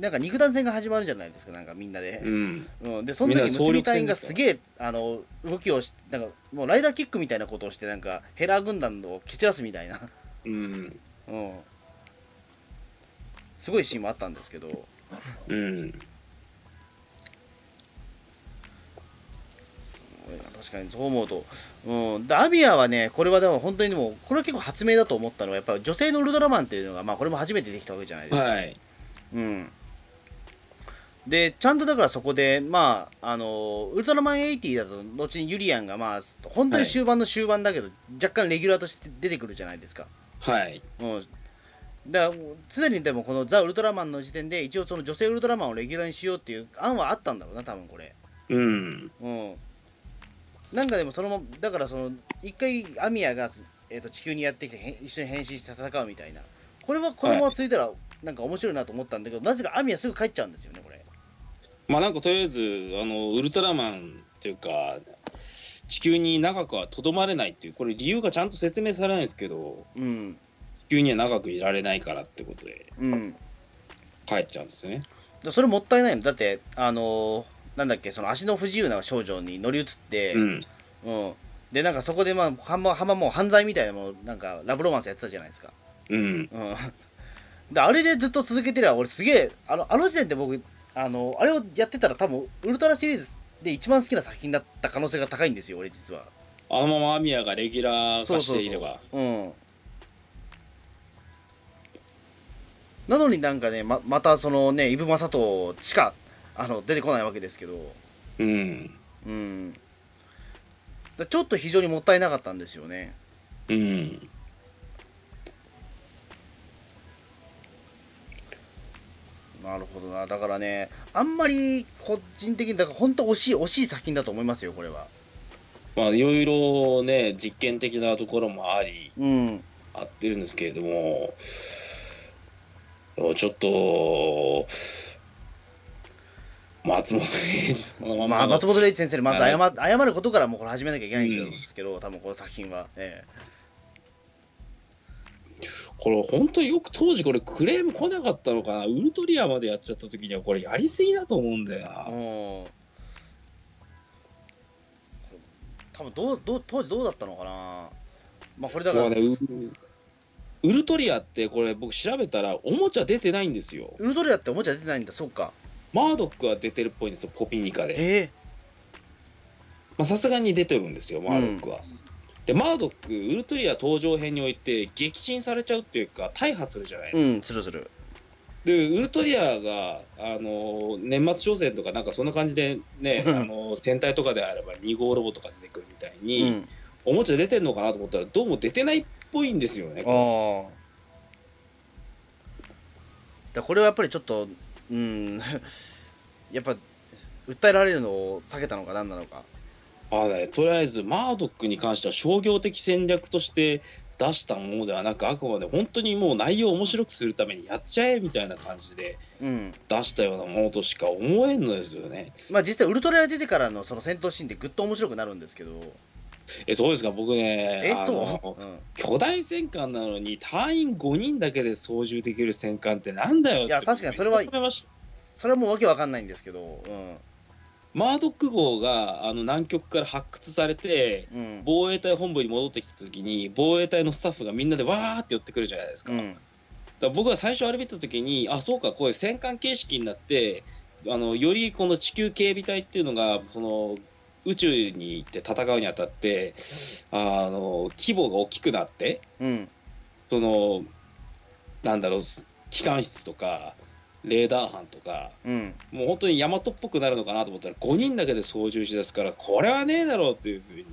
なんか肉弾戦が始まるじゃないですかなんかみんなで、うん。うん。でその時総力み隊員がすげえあの動きをしなんかもうライダーキックみたいなことをしてなんかヘラー軍団を蹴散らすみたいな、うん。うん、すごいシーンもあったんですけど。うん。確かにそう思うと、うん、でアビアはねこれはでも本当にでもこれは結構発明だと思ったのはやっぱり女性のウルトラマンっていうのがまあこれも初めてできたわけじゃないですか、はい。うん。でちゃんとだからそこでまああのウルトラマン80だと後にユリアンがまあ本当に終盤の終盤だけど、若干レギュラーとして出てくるじゃないですか。はい。うんだから常にでもこのザ・ウルトラマンの時点で一応その女性ウルトラマンをレギュラーにしようっていう案はあったんだろうな多分これ。うん。うん。なんかでもそのまだからその一回アミヤが、えー、と地球にやってきて一緒に変身して戦うみたいな。これはこのままついたらなんか面白いなと思ったんだけど、なぜかアミヤすぐ帰っちゃうんですよねこれ。まあなんかとりあえずあのウルトラマンっていうか地球に長くはとどまれないっていうこれ理由がちゃんと説明されないですけど。うん。地球には長くいられないからってことでうん。帰っちゃうんですよね。でそれもったいないのだってあのーなんだっけその足の不自由な少女に乗り移って、うん。うん。でなんかそこでまあはまはまもう犯罪みたいなものなんかラブロマンスやってたじゃないですか。うん。うん。であれでずっと続けてりゃ俺すげえあのあの時点で僕あのあれをやってたら多分ウルトラシリーズで一番好きな作品だった可能性が高いんですよ俺実は。あのままアミヤがレギュラー化していれば。うんなのになんかねままたそのねイブ・マサトしかあの出てこないわけですけど。うん。うん。だちょっと非常にもったいなかったんですよね。うん。なるほどな。だからねあんまり個人的にだから本当惜しい惜しい作品だと思いますよこれは。まあいろいろね実験的なところもありうん。あってるんですけれどもちょっと松本零士そのまままあ松本零士先生にまず謝は謝ることからもうこれ始めなきゃいけないん。ですけど、多分この作品は、えこれ本当によく当時これクレーム来なかったのかな。ウルトリアまでやっちゃった時にはこれやりすぎだと思うんだよな。えうん多分どうどう当時どうだったのかな。まあこれだから、ねウウルトリアってこれ僕調べたらおもちゃ出てないんですよ。ウルトリアっておもちゃ出てないんだ。そうか。マードックは出てるっぽいんですよポピニカで。えまあさすがに出てるんですよマードックは、でマードックウルトリア登場編において撃沈されちゃうっていうか大破するじゃないえですか、うんするする。でウルトリアがあの年末商戦とかなんかそんな感じでね あの戦隊とかであれば2号ロボとか出てくるみたいに、うん。おもちゃ出てんのかなと思ったらどうも出てないっぽいんですよねああだこれはやっぱりちょっとうん。やっぱ訴えられるのを避けたのか何なのか。ああねとりあえずマードックに関しては商業的戦略として出したものではなくあくまで本当にもう内容を面白くするためにやっちゃえみたいな感じでうん。出したようなものとしか思えんのですよね。まあ実際ウルトラ出てからのその戦闘シーンってぐっと面白くなるんですけどえそうですか？僕ねえあのそう、うん。巨大戦艦なのに隊員5人だけで操縦できる戦艦ってなんだよいや確かにそれはそれはもうわけわかんないんですけどマードック号があの南極から発掘されてうん。うん防衛隊本部に戻ってきた時に防衛隊のスタッフがみんなでわーって寄ってくるじゃないですか,、うん。ら僕は最初あれ見た時にあそうかこういう戦艦形式になってあのよりこの地球警備隊っていうのがその宇宙に行って戦うにあたってあの規模が大きくなってうん。そのなんだろう機関室とかレーダー班とかうん。もう本当に大和っぽくなるのかなと思ったら5人だけで操縦しですからこれはねえだろうっていうふうに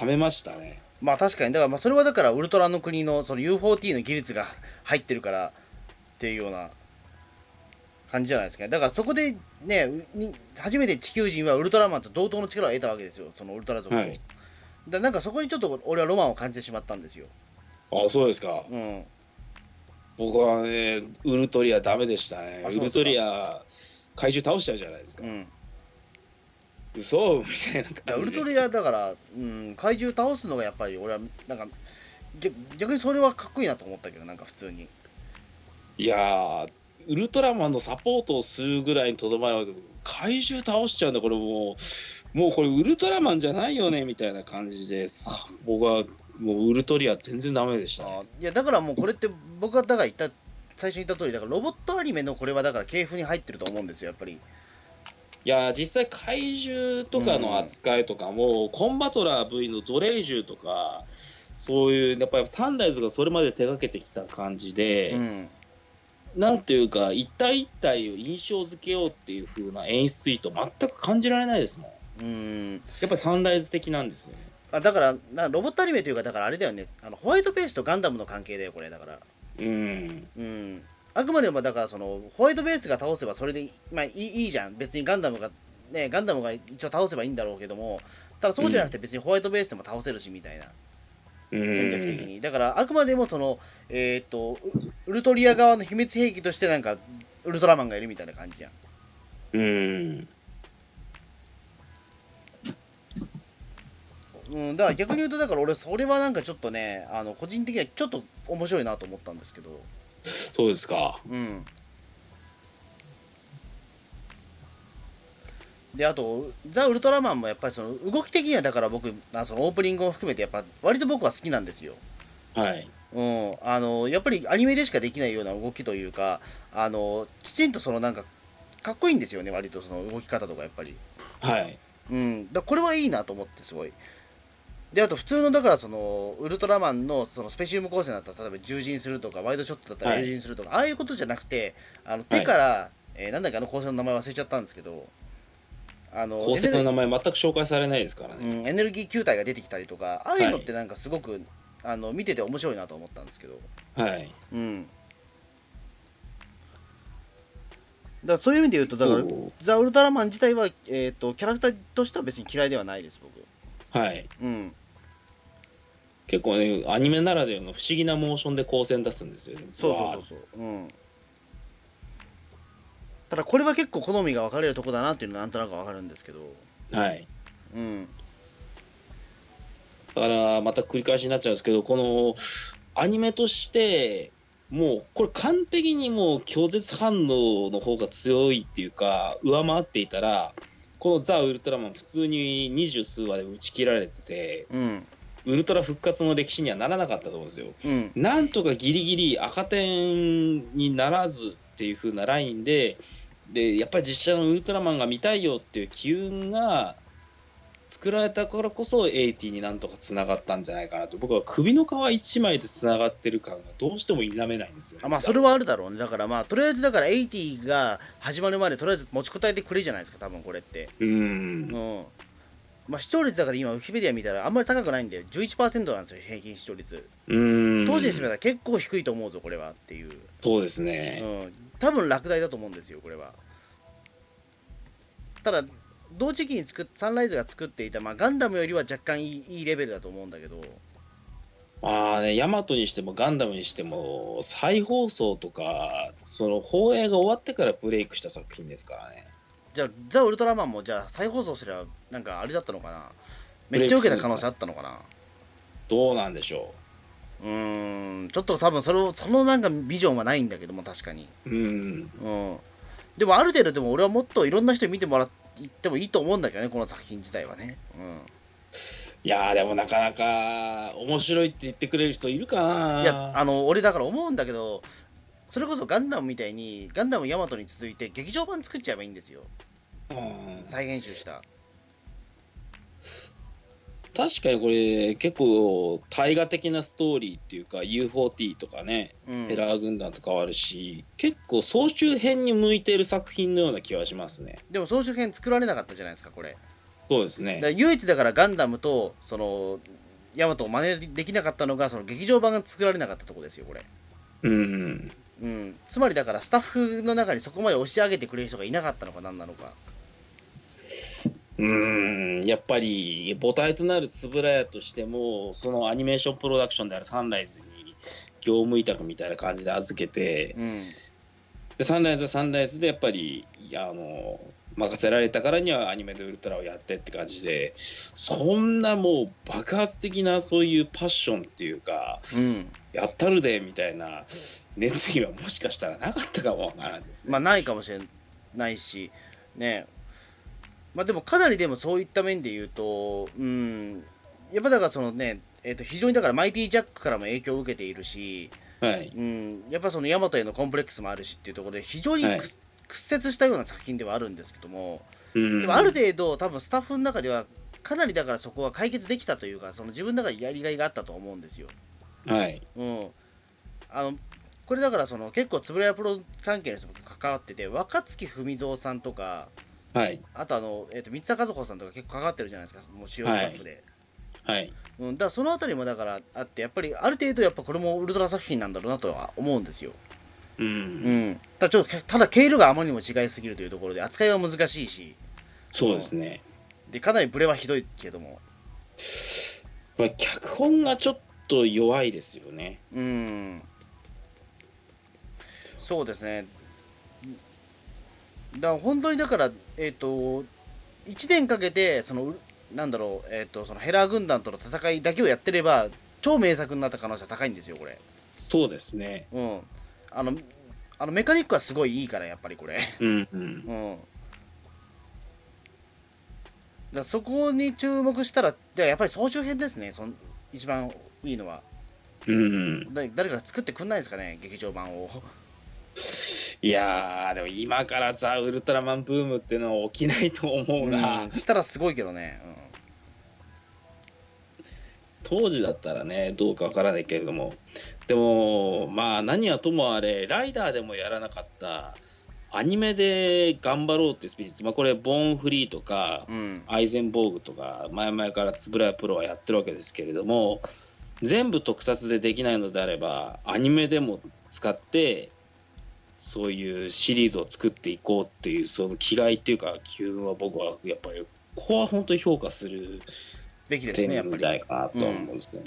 冷めましたね。まあ確かに。だからまあそれはだからウルトラの国のその U4T の技術が入ってるからっていうような感じじゃないですかだからそこでね初めて地球人はウルトラマンと同等の力を得たわけですよ。そのウルトラ族と、はい。だなんかそこにちょっと俺はロマンを感じてしまったんですよ。あそうですか。うん。僕はねウルトリアダメでしたね。ウルトリア怪獣倒しちゃうじゃないですか、うん。嘘みたいな感いじウルトリアだから、うん、怪獣倒すのがやっぱり俺はなんか逆逆にそれはかっこいいなと思ったけどなんか普通に。いやーウルトラマンのサポートをするぐらいにとどまると怪獣倒しちゃうんだこれもう。もうこれウルトラマンじゃないよねみたいな感じで。さ僕はもうウルトリア全然ダメでした。ねあいやだからもうこれって僕がだから言った最初に言った通りだからロボットアニメのこれはだから系譜に入ってると思うんですよやっぱり。いやー実際怪獣とかの扱いとかも、コンバトラー V のドレイ獣とかそういうやっぱりサンライズがそれまで手がけてきた感じで、うんなんていうか一体一体を印象付けようっていう風な演出意図全く感じられないですもん。うん。やっぱりサンライズ的なんですよね。あだからなロボットアニメというかだからあれだよね。あのホワイトベースとガンダムの関係だよこれだから。うん。うん。あくまでもだからそのホワイトベースが倒せばそれでまあ、いいいいじゃん。別にガンダムがねガンダムが一応倒せばいいんだろうけどもただそうじゃなくて別にホワイトベースでも倒せるしみたいな戦略的に。だからあくまでもそのえっ、とウウルトリア側の秘密兵器としてなんかウルトラマンがいるみたいな感じじゃん。うん。うん、だから逆に言うとだから俺それはなんかちょっとねあの個人的にはちょっと面白いなと思ったんですけど。そうですか。うんであとザ・ウルトラマンもやっぱりその動き的にはだから僕あそのオープニングを含めてやっぱ割と僕は好きなんですよ。はい。うん、あのやっぱりアニメでしかできないような動きというかあのきちんとそのなんかかっこいいんですよね割とその動き方とかやっぱり。はい。うん、だこれはいいなと思ってすごい。であと普通のだからそのウルトラマンのそのスペシウム光線だったら例えば従陣するとかワイドショットだったらはい。従陣するとか、ああいうことじゃなくてあの手から、えーなんだっけあの光線の名前忘れちゃったんですけどあの宝石の名前全く紹介されないですからね、うん、エネルギー球体が出てきたりとかああいうのってなんかすごく、あの見てて面白いなと思ったんですけど。はい。うん。だからそういう意味で言うとだからザ・ウルトラマン自体は、えー、とキャラクターとしては別に嫌いではないです僕。はい。うん。結構ねアニメならではの不思議なモーションで光線出すんですよね。そうそうそうそう。うんただこれは結構好みが分かれるとこだなっていうのはなんとなく分かるんですけど。うはい。うん。だからまた繰り返しになっちゃうんですけどこのアニメとしてもうこれ完璧にもう拒絶反応の方が強いっていうか上回っていたらこのザ・ウルトラマン普通に二十数話で打ち切られててうん。ウルトラ復活の歴史にはならなかったと思うんですよ。うん。なんとかギリギリ赤点にならずっていう風なラインででやっぱり実写のウルトラマンが見たいよっていう機運が作られたからこそ80になんとかつながったんじゃないかなと。僕は首の皮一枚でつながってる感がどうしても否めないんですよ、あまあそれはあるだろうね。だからまあとりあえずだから80が始まるまでとりあえず持ちこたえてくれじゃないですか多分これって。ううん。んまあ視聴率だから今ウィキペディア見たらあんまり高くないんで11%なんですよ平均視聴率。うん。当時にしてみたら結構低いと思うぞこれはっていう。そうですね、うん、多分落第だと思うんですよこれは。ただ同時期に作っサンライズが作っていた、まあ、ガンダムよりは若干いいいいレベルだと思うんだけど。まあねヤマトにしてもガンダムにしても再放送とかその放映が終わってからブレイクした作品ですからね。じゃあザ・ウルトラマンもじゃあ再放送すればなんかあれだったのかな。めっちゃ受けた可能性あったのかな。どうなんでしょうーんちょっと多分それをそのなんかビジョンはないんだけども確かに。ううん。うん。でもある程度でも俺はもっといろんな人に見てもらってもいいと思うんだけどねこの作品自体はね。うん。いやーでもなかなか面白いって言ってくれる人いるかないやあの俺だから思うんだけどそれこそガンダムみたいにガンダムヤマトに続いて劇場版作っちゃえばいいんですよ。うん。再編集した確かにこれ結構大河的なストーリーっていうか U4T とかねうん。ヘラー軍団とかはあるし結構総集編に向いている作品のような気はしますね。でも総集編作られなかったじゃないですかこれ。そうですね。唯一だからガンダムとそのヤマトを真似できなかったのがその劇場版が作られなかったとこですよこれ。うんううん、つまりだからスタッフの中にそこまで押し上げてくれる人がいなかったのか何なのかうーんやっぱり母体となる円谷としてもそのアニメーションプロダクションであるサンライズに業務委託みたいな感じで預けてうん。でサンライズはサンライズでやっぱりいやあの任せられたからにはアニメでウルトラをやってって感じでそんなもう爆発的なそういうパッションっていうかうん。やったるでみたいな熱意はもしかしたらなかったかもわからんですね。まあないかもしれないしねまあでもかなりでもそういった面で言うとうんやっぱだからそのねえー、と非常にだからマイティジャックからも影響を受けているし、はい、うん、やっぱそのヤマトへのコンプレックスもあるしっていうところで非常にく、はい。屈折したような作品ではあるんですけども、うんでもある程度多分スタッフの中ではかなりだからそこは解決できたというかその自分の中でやりがいがあったと思うんですよ。はい。うん、あのこれだからその結構つぶらやプロ関係の人も関わってて若月文蔵さんとかはい。あとあの、えー、と三田和穂さんとか結構関わってるじゃないですかもう主要スタッフで。はい。うん、だからそのあたりもだからあってやっぱりある程度やっぱこれもウルトラ作品なんだろうなとは思うんですよ。ううん。ん、ただちょっとただ経路があまりにも違いすぎるというところで扱いは難しいし。そうですね。でかなりブレはひどいけども。まあ、脚本がちょっと弱いですよね。うん。そうですねだから本当にだからえっ、と1年かけてそのうなんだろう、えー、とそのヘラー軍団との戦いだけをやってれば超名作になった可能性は高いんですよこれ。そうですね。うん。あのあのメカニックはすごいいいからやっぱりこれ。うんうん。うん。だそこに注目したらでやっぱり総集編ですねそん一番いいのは。うん、だ誰か作ってくんないですかね劇場版をいやーでも今からザ・ウルトラマンブームっていうのは起きないと思うな、うんしたらすごいけどね、当時だったらねどうかわからないけれども。でもまあ何はともあれライダーでもやらなかったアニメで頑張ろうってスピリッツ。まあこれボーンフリーとかうん。うんアイゼンボーグとか前々から円谷プロはやってるわけですけれども全部特撮でできないのであればアニメでも使ってそういうシリーズを作っていこうっていうその気概っていうか機運は僕はやっぱりここは本当に評価するべきです点ねやっぱりなんじゃないかなとは思うんですね。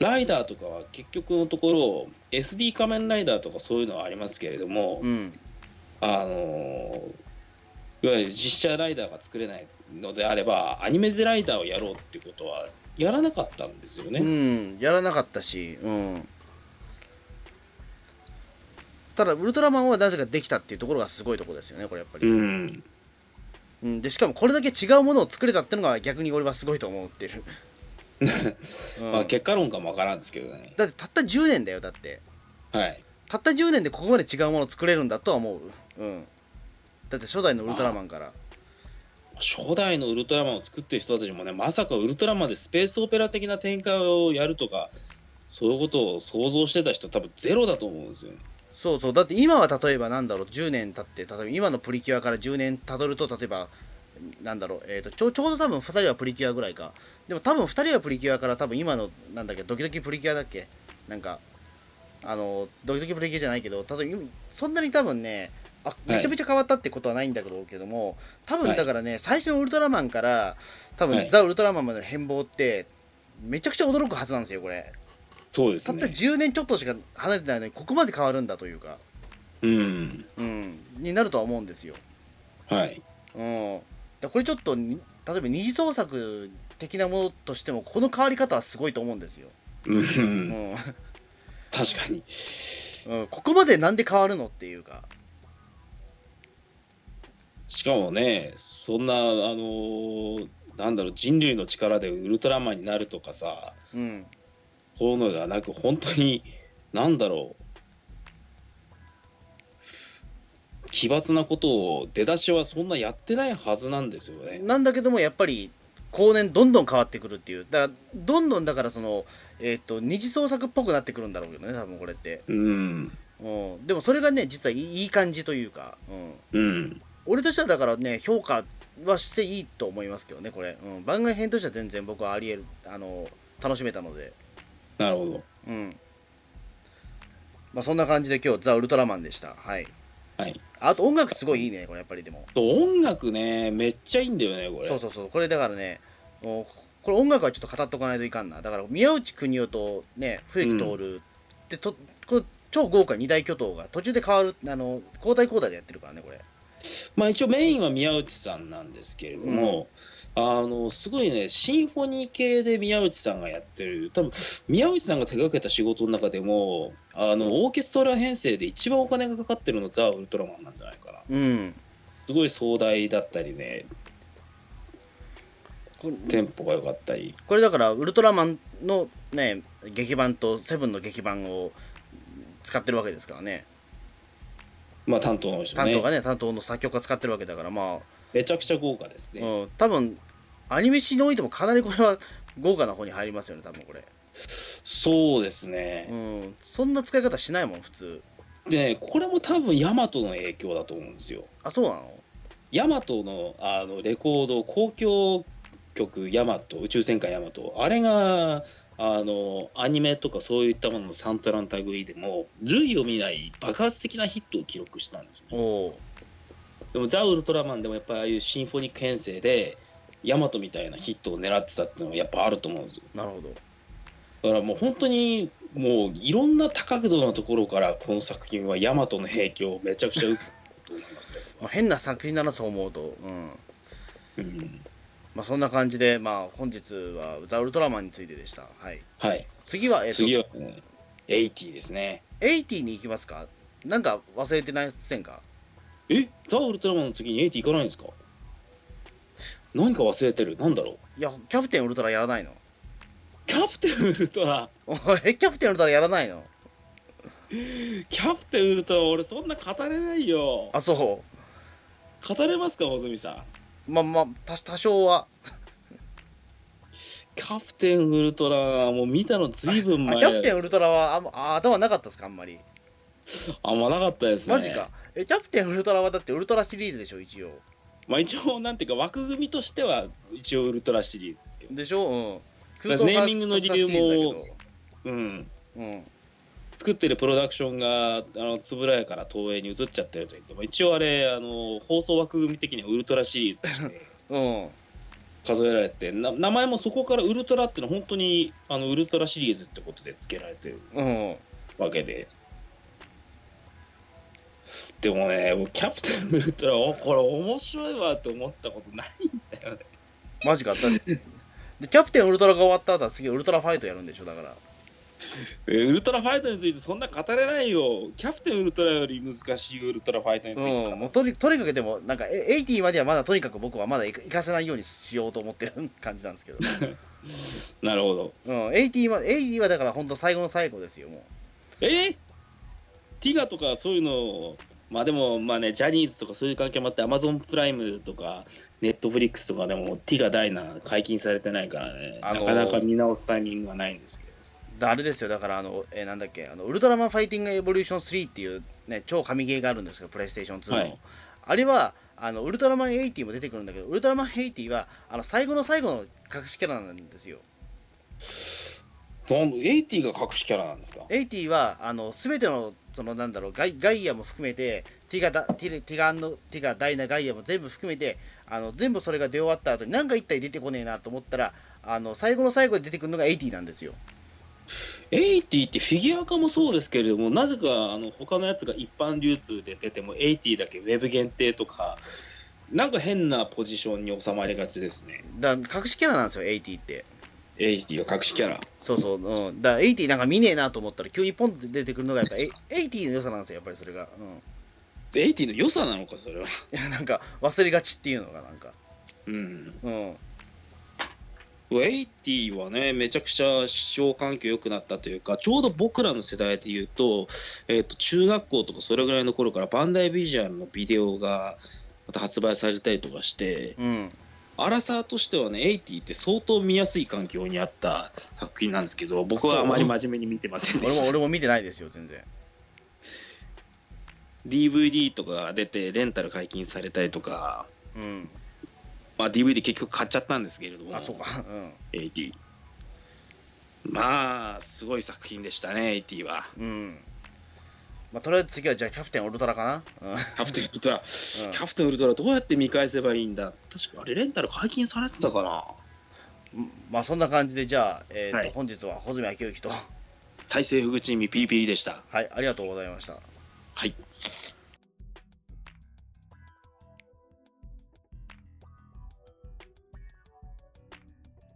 ライダーとかは結局のところ SD 仮面ライダーとかそういうのはありますけれども、うんあのいわゆる実写ライダーが作れないのであればアニメでライダーをやろうってことはやらなかったんですよね。うんやらなかったしうんただウルトラマンはなぜかできたっていうところがすごいところですよねこれやっぱり、うん、うん、でしかもこれだけ違うものを作れたっていうのが逆に俺はすごいと思ってる、うん。まあ結果論かもわからんですけどね。だってたった10年だよだって。はい。たった10年でここまで違うものを作れるんだとは思う、うん、だって初代のウルトラマンから。初代のウルトラマンを作ってる人たちもねまさかウルトラマンでスペースオペラ的な展開をやるとかそういうことを想像してた人多分ゼロだと思うんですよね。そうそう。だって今は例えばなんだろう10年経って例えば今のプリキュアから10年たどると例えばなんだろう、えー、とちょちょうど多分2人はプリキュアぐらいか。でも多分2人はプリキュアから多分今のなんだっけドキドキプリキュアだっけ？なんかあのドキドキプリキュアじゃないけど例えば今そんなに多分ねあめちゃめちゃ変わったってことはないんだけどけども多分だからね、最初のウルトラマンから多分、はい。ザ・ウルトラマンまでの変貌ってめちゃくちゃ驚くはずなんですよこれそうですね。10年ちょっとしか離れてないのにここまで変わるんだというかうん。うん、になるとは思うんですよ。はい。うん、だこれちょっとに例えば二次創作的なものとしてもこの変わり方はすごいと思うんですよ。うんう。ん確かに。うん、ここまでなんで変わるのっていうか。しかもねそんなあのーなんだろう人類の力でウルトラマンになるとかさうん、そういうのではなく本当になんだろう奇抜なことを出だしはそんなやってないはずなんですよね。なんだけどもやっぱり後年どんどん変わってくるっていう。だからどんどんだからその、えー、と二次創作っぽくなってくるんだろうけどね多分これって、うん。うん、でもそれがね実はいいいい感じというか、うん、うん。俺としてはだからね評価はしていいと思いますけどねこれ、うん、番外編としては全然僕はありえるあの楽しめたのでなるほど。うん。まあそんな感じで今日ザ・ウルトラマンでした。はい。はい。あと音楽すごいいいねこれやっぱりでも。と音楽ねめっちゃいいんだよねこれ。そうそうそう。これだからねもうこれ音楽はちょっと語っておかないといかんな。だから宮内邦夫とね笛木徹ってとこれ超豪華二大巨頭が途中で変わるあの交代交代でやってるからねこれ。まあ一応メインは宮内さんなんですけれども、あのすごいねシンフォニー系で宮内さんがやってる。多分宮内さんが手掛けた仕事の中でもあのオーケストラ編成で一番お金がかかってるのザ・ウルトラマンなんじゃないかな。うん。すごい壮大だったりね。テンポが良かったり。これだからウルトラマンのね劇版とセブンの劇版を使ってるわけですからね。まあ担当の人ね。担当がね担当の作曲家使ってるわけだからまめちゃくちゃ豪華ですあ、ね、うん、多分アニメ史においてもかなりこれは豪華な方に入りますよね多分これ。そうですね。う、ん。そんな使い方しないもん普通。でねこれも多分ヤマトの影響だと思うんですよ。あそうなの？ヤマトのあのレコード交響曲ヤマト宇宙戦艦ヤマトあれがあのアニメとかそういったもののサントラの類でも類を見ない爆発的なヒットを記録したんですおね。おでもザ・ウルトラマンでもやっぱりああいうシンフォニック編成でヤマトみたいなヒットを狙ってたっていうのはやっぱあると思うんですよ。なるほど。だからもう本当にもういろんな多角度のところからこの作品はヤマトの影響をめちゃくちゃ受けると思いますよ、まあ、変な作品だなそう思うとうん。うん、まあそんな感じでまあ本日はザ・ウルトラマンについてでした。はい。はい。次はえっ、と次は、ね、80ですね。80に行きますか？なんか忘れてない？せんか？えザ・ウルトラマンの次に80行かないんですか？何か忘れてる。なんだろう？いやキャプテンウルトラやらないの。キャプテンウルトラ？おいキャプテンウルトラやらないの？キャプテンウルトラ俺そんな語れないよ。あそ語れますか穂積さん？うまあまあ多多少は。キャプテンウルトラはもう見たのずいぶんあ前キャプテンウルトラはああ頭なかったですかあんまり。あんまなかったですね。マジかえキャプテンウルトラはだってウルトラシリーズでしょ一応。まあ一応なんていうか枠組みとしては一応ウルトラシリーズですけど。でしょ？うん。ネーミングの理由もうん。うん。作ってるプロダクションがあの円谷から東映に移っちゃってると言っても一応あれあの放送枠組み的にはウルトラシリーズとして うん。数えられててな名前もそこからウルトラっていうのは本当にあのウルトラシリーズってことで付けられてるうん。わけででもねもうキャプテンウルトラおこれ面白いわって思ったことないんだよね。マジか。だってでキャプテンウルトラが終わった後は次ウルトラファイトやるんでしょだから。えウルトラファイトについてそんな語れないよ。キャプテンウルトラより難しいウルトラファイトについてうん、もうとにとにかくでもなんかえ80まではまだとにかく僕はまだ行か行かせないようにしようと思ってる感じなんですけど、なるほど。うん、80は80はだから本当最後の最後ですよもう。え？ーティガとかそういうのまあでもまあねジャニーズとかそういう関係もあってアマゾンプライムとかネットフリックスとかでもティガダイナ解禁されてないからね、あのーなかなか見直すタイミングがないんですけど。だあれですよ。だからあの、えーなんだっけあのウルトラマンファイティングエボリューション3っていうね超神ゲーがあるんですけどプレイステーション2の、はい。あれはあのウルトラマン80も出てくるんだけどウルトラマン80はあの最後の最後の隠しキャラなんですよ。エイティが隠しキャラなんですか？80はあの全てのそのなんだろうガイガイアも含めてティガダティレティガのティガダイナガイアも全部含めてあの全部それが出終わった後に何か一体出てこねえなと思ったらあの最後の最後で出てくるのが80なんですよ。エイティってフィギュア化もそうですけれどもなぜかあの他のやつが一般流通で出てもエイティだけウェブ限定とかなんか変なポジションに収まりがちですね。だから隠しキャラなんですよ80ってエイティが隠しキャラ。そうそう、うん、だから80なんか見ねえなと思ったら急にポンって出てくるのがやっぱえ80の良さなんですよやっぱりそれが、うん、エイティの良さなのかそれは。いやなんか忘れがちっていうのがなんか。うん。うん。エイティはねめちゃくちゃ視聴環境良くなったというかちょうど僕らの世代で言うと,、えー、と中学校とかそれぐらいの頃からバンダイビジュアルのビデオがまた発売されたりとかしてうんアラサーとしてはねエイティって相当見やすい環境にあった作品なんですけど僕はあまり真面目に見てませんで俺もした俺も見てないですよ全然。DVD とかが出てレンタル解禁されたりとか、うん。まあ、DVD 結局買っちゃったんですけれどもあそうか。うん。80まあすごい作品でしたね80は。うんまあ、とりあえず次はじゃあキャプテンウルトラかな、うん。キャプテンウルトラ、キャプテンウルトラどうやって見返せばいいんだ？確かあれレンタル解禁されてたかな？まあそんな感じでじゃあ、えーとはい。本日は穂積昭之と。再生フグチームピリピリでした。はいありがとうございました。はい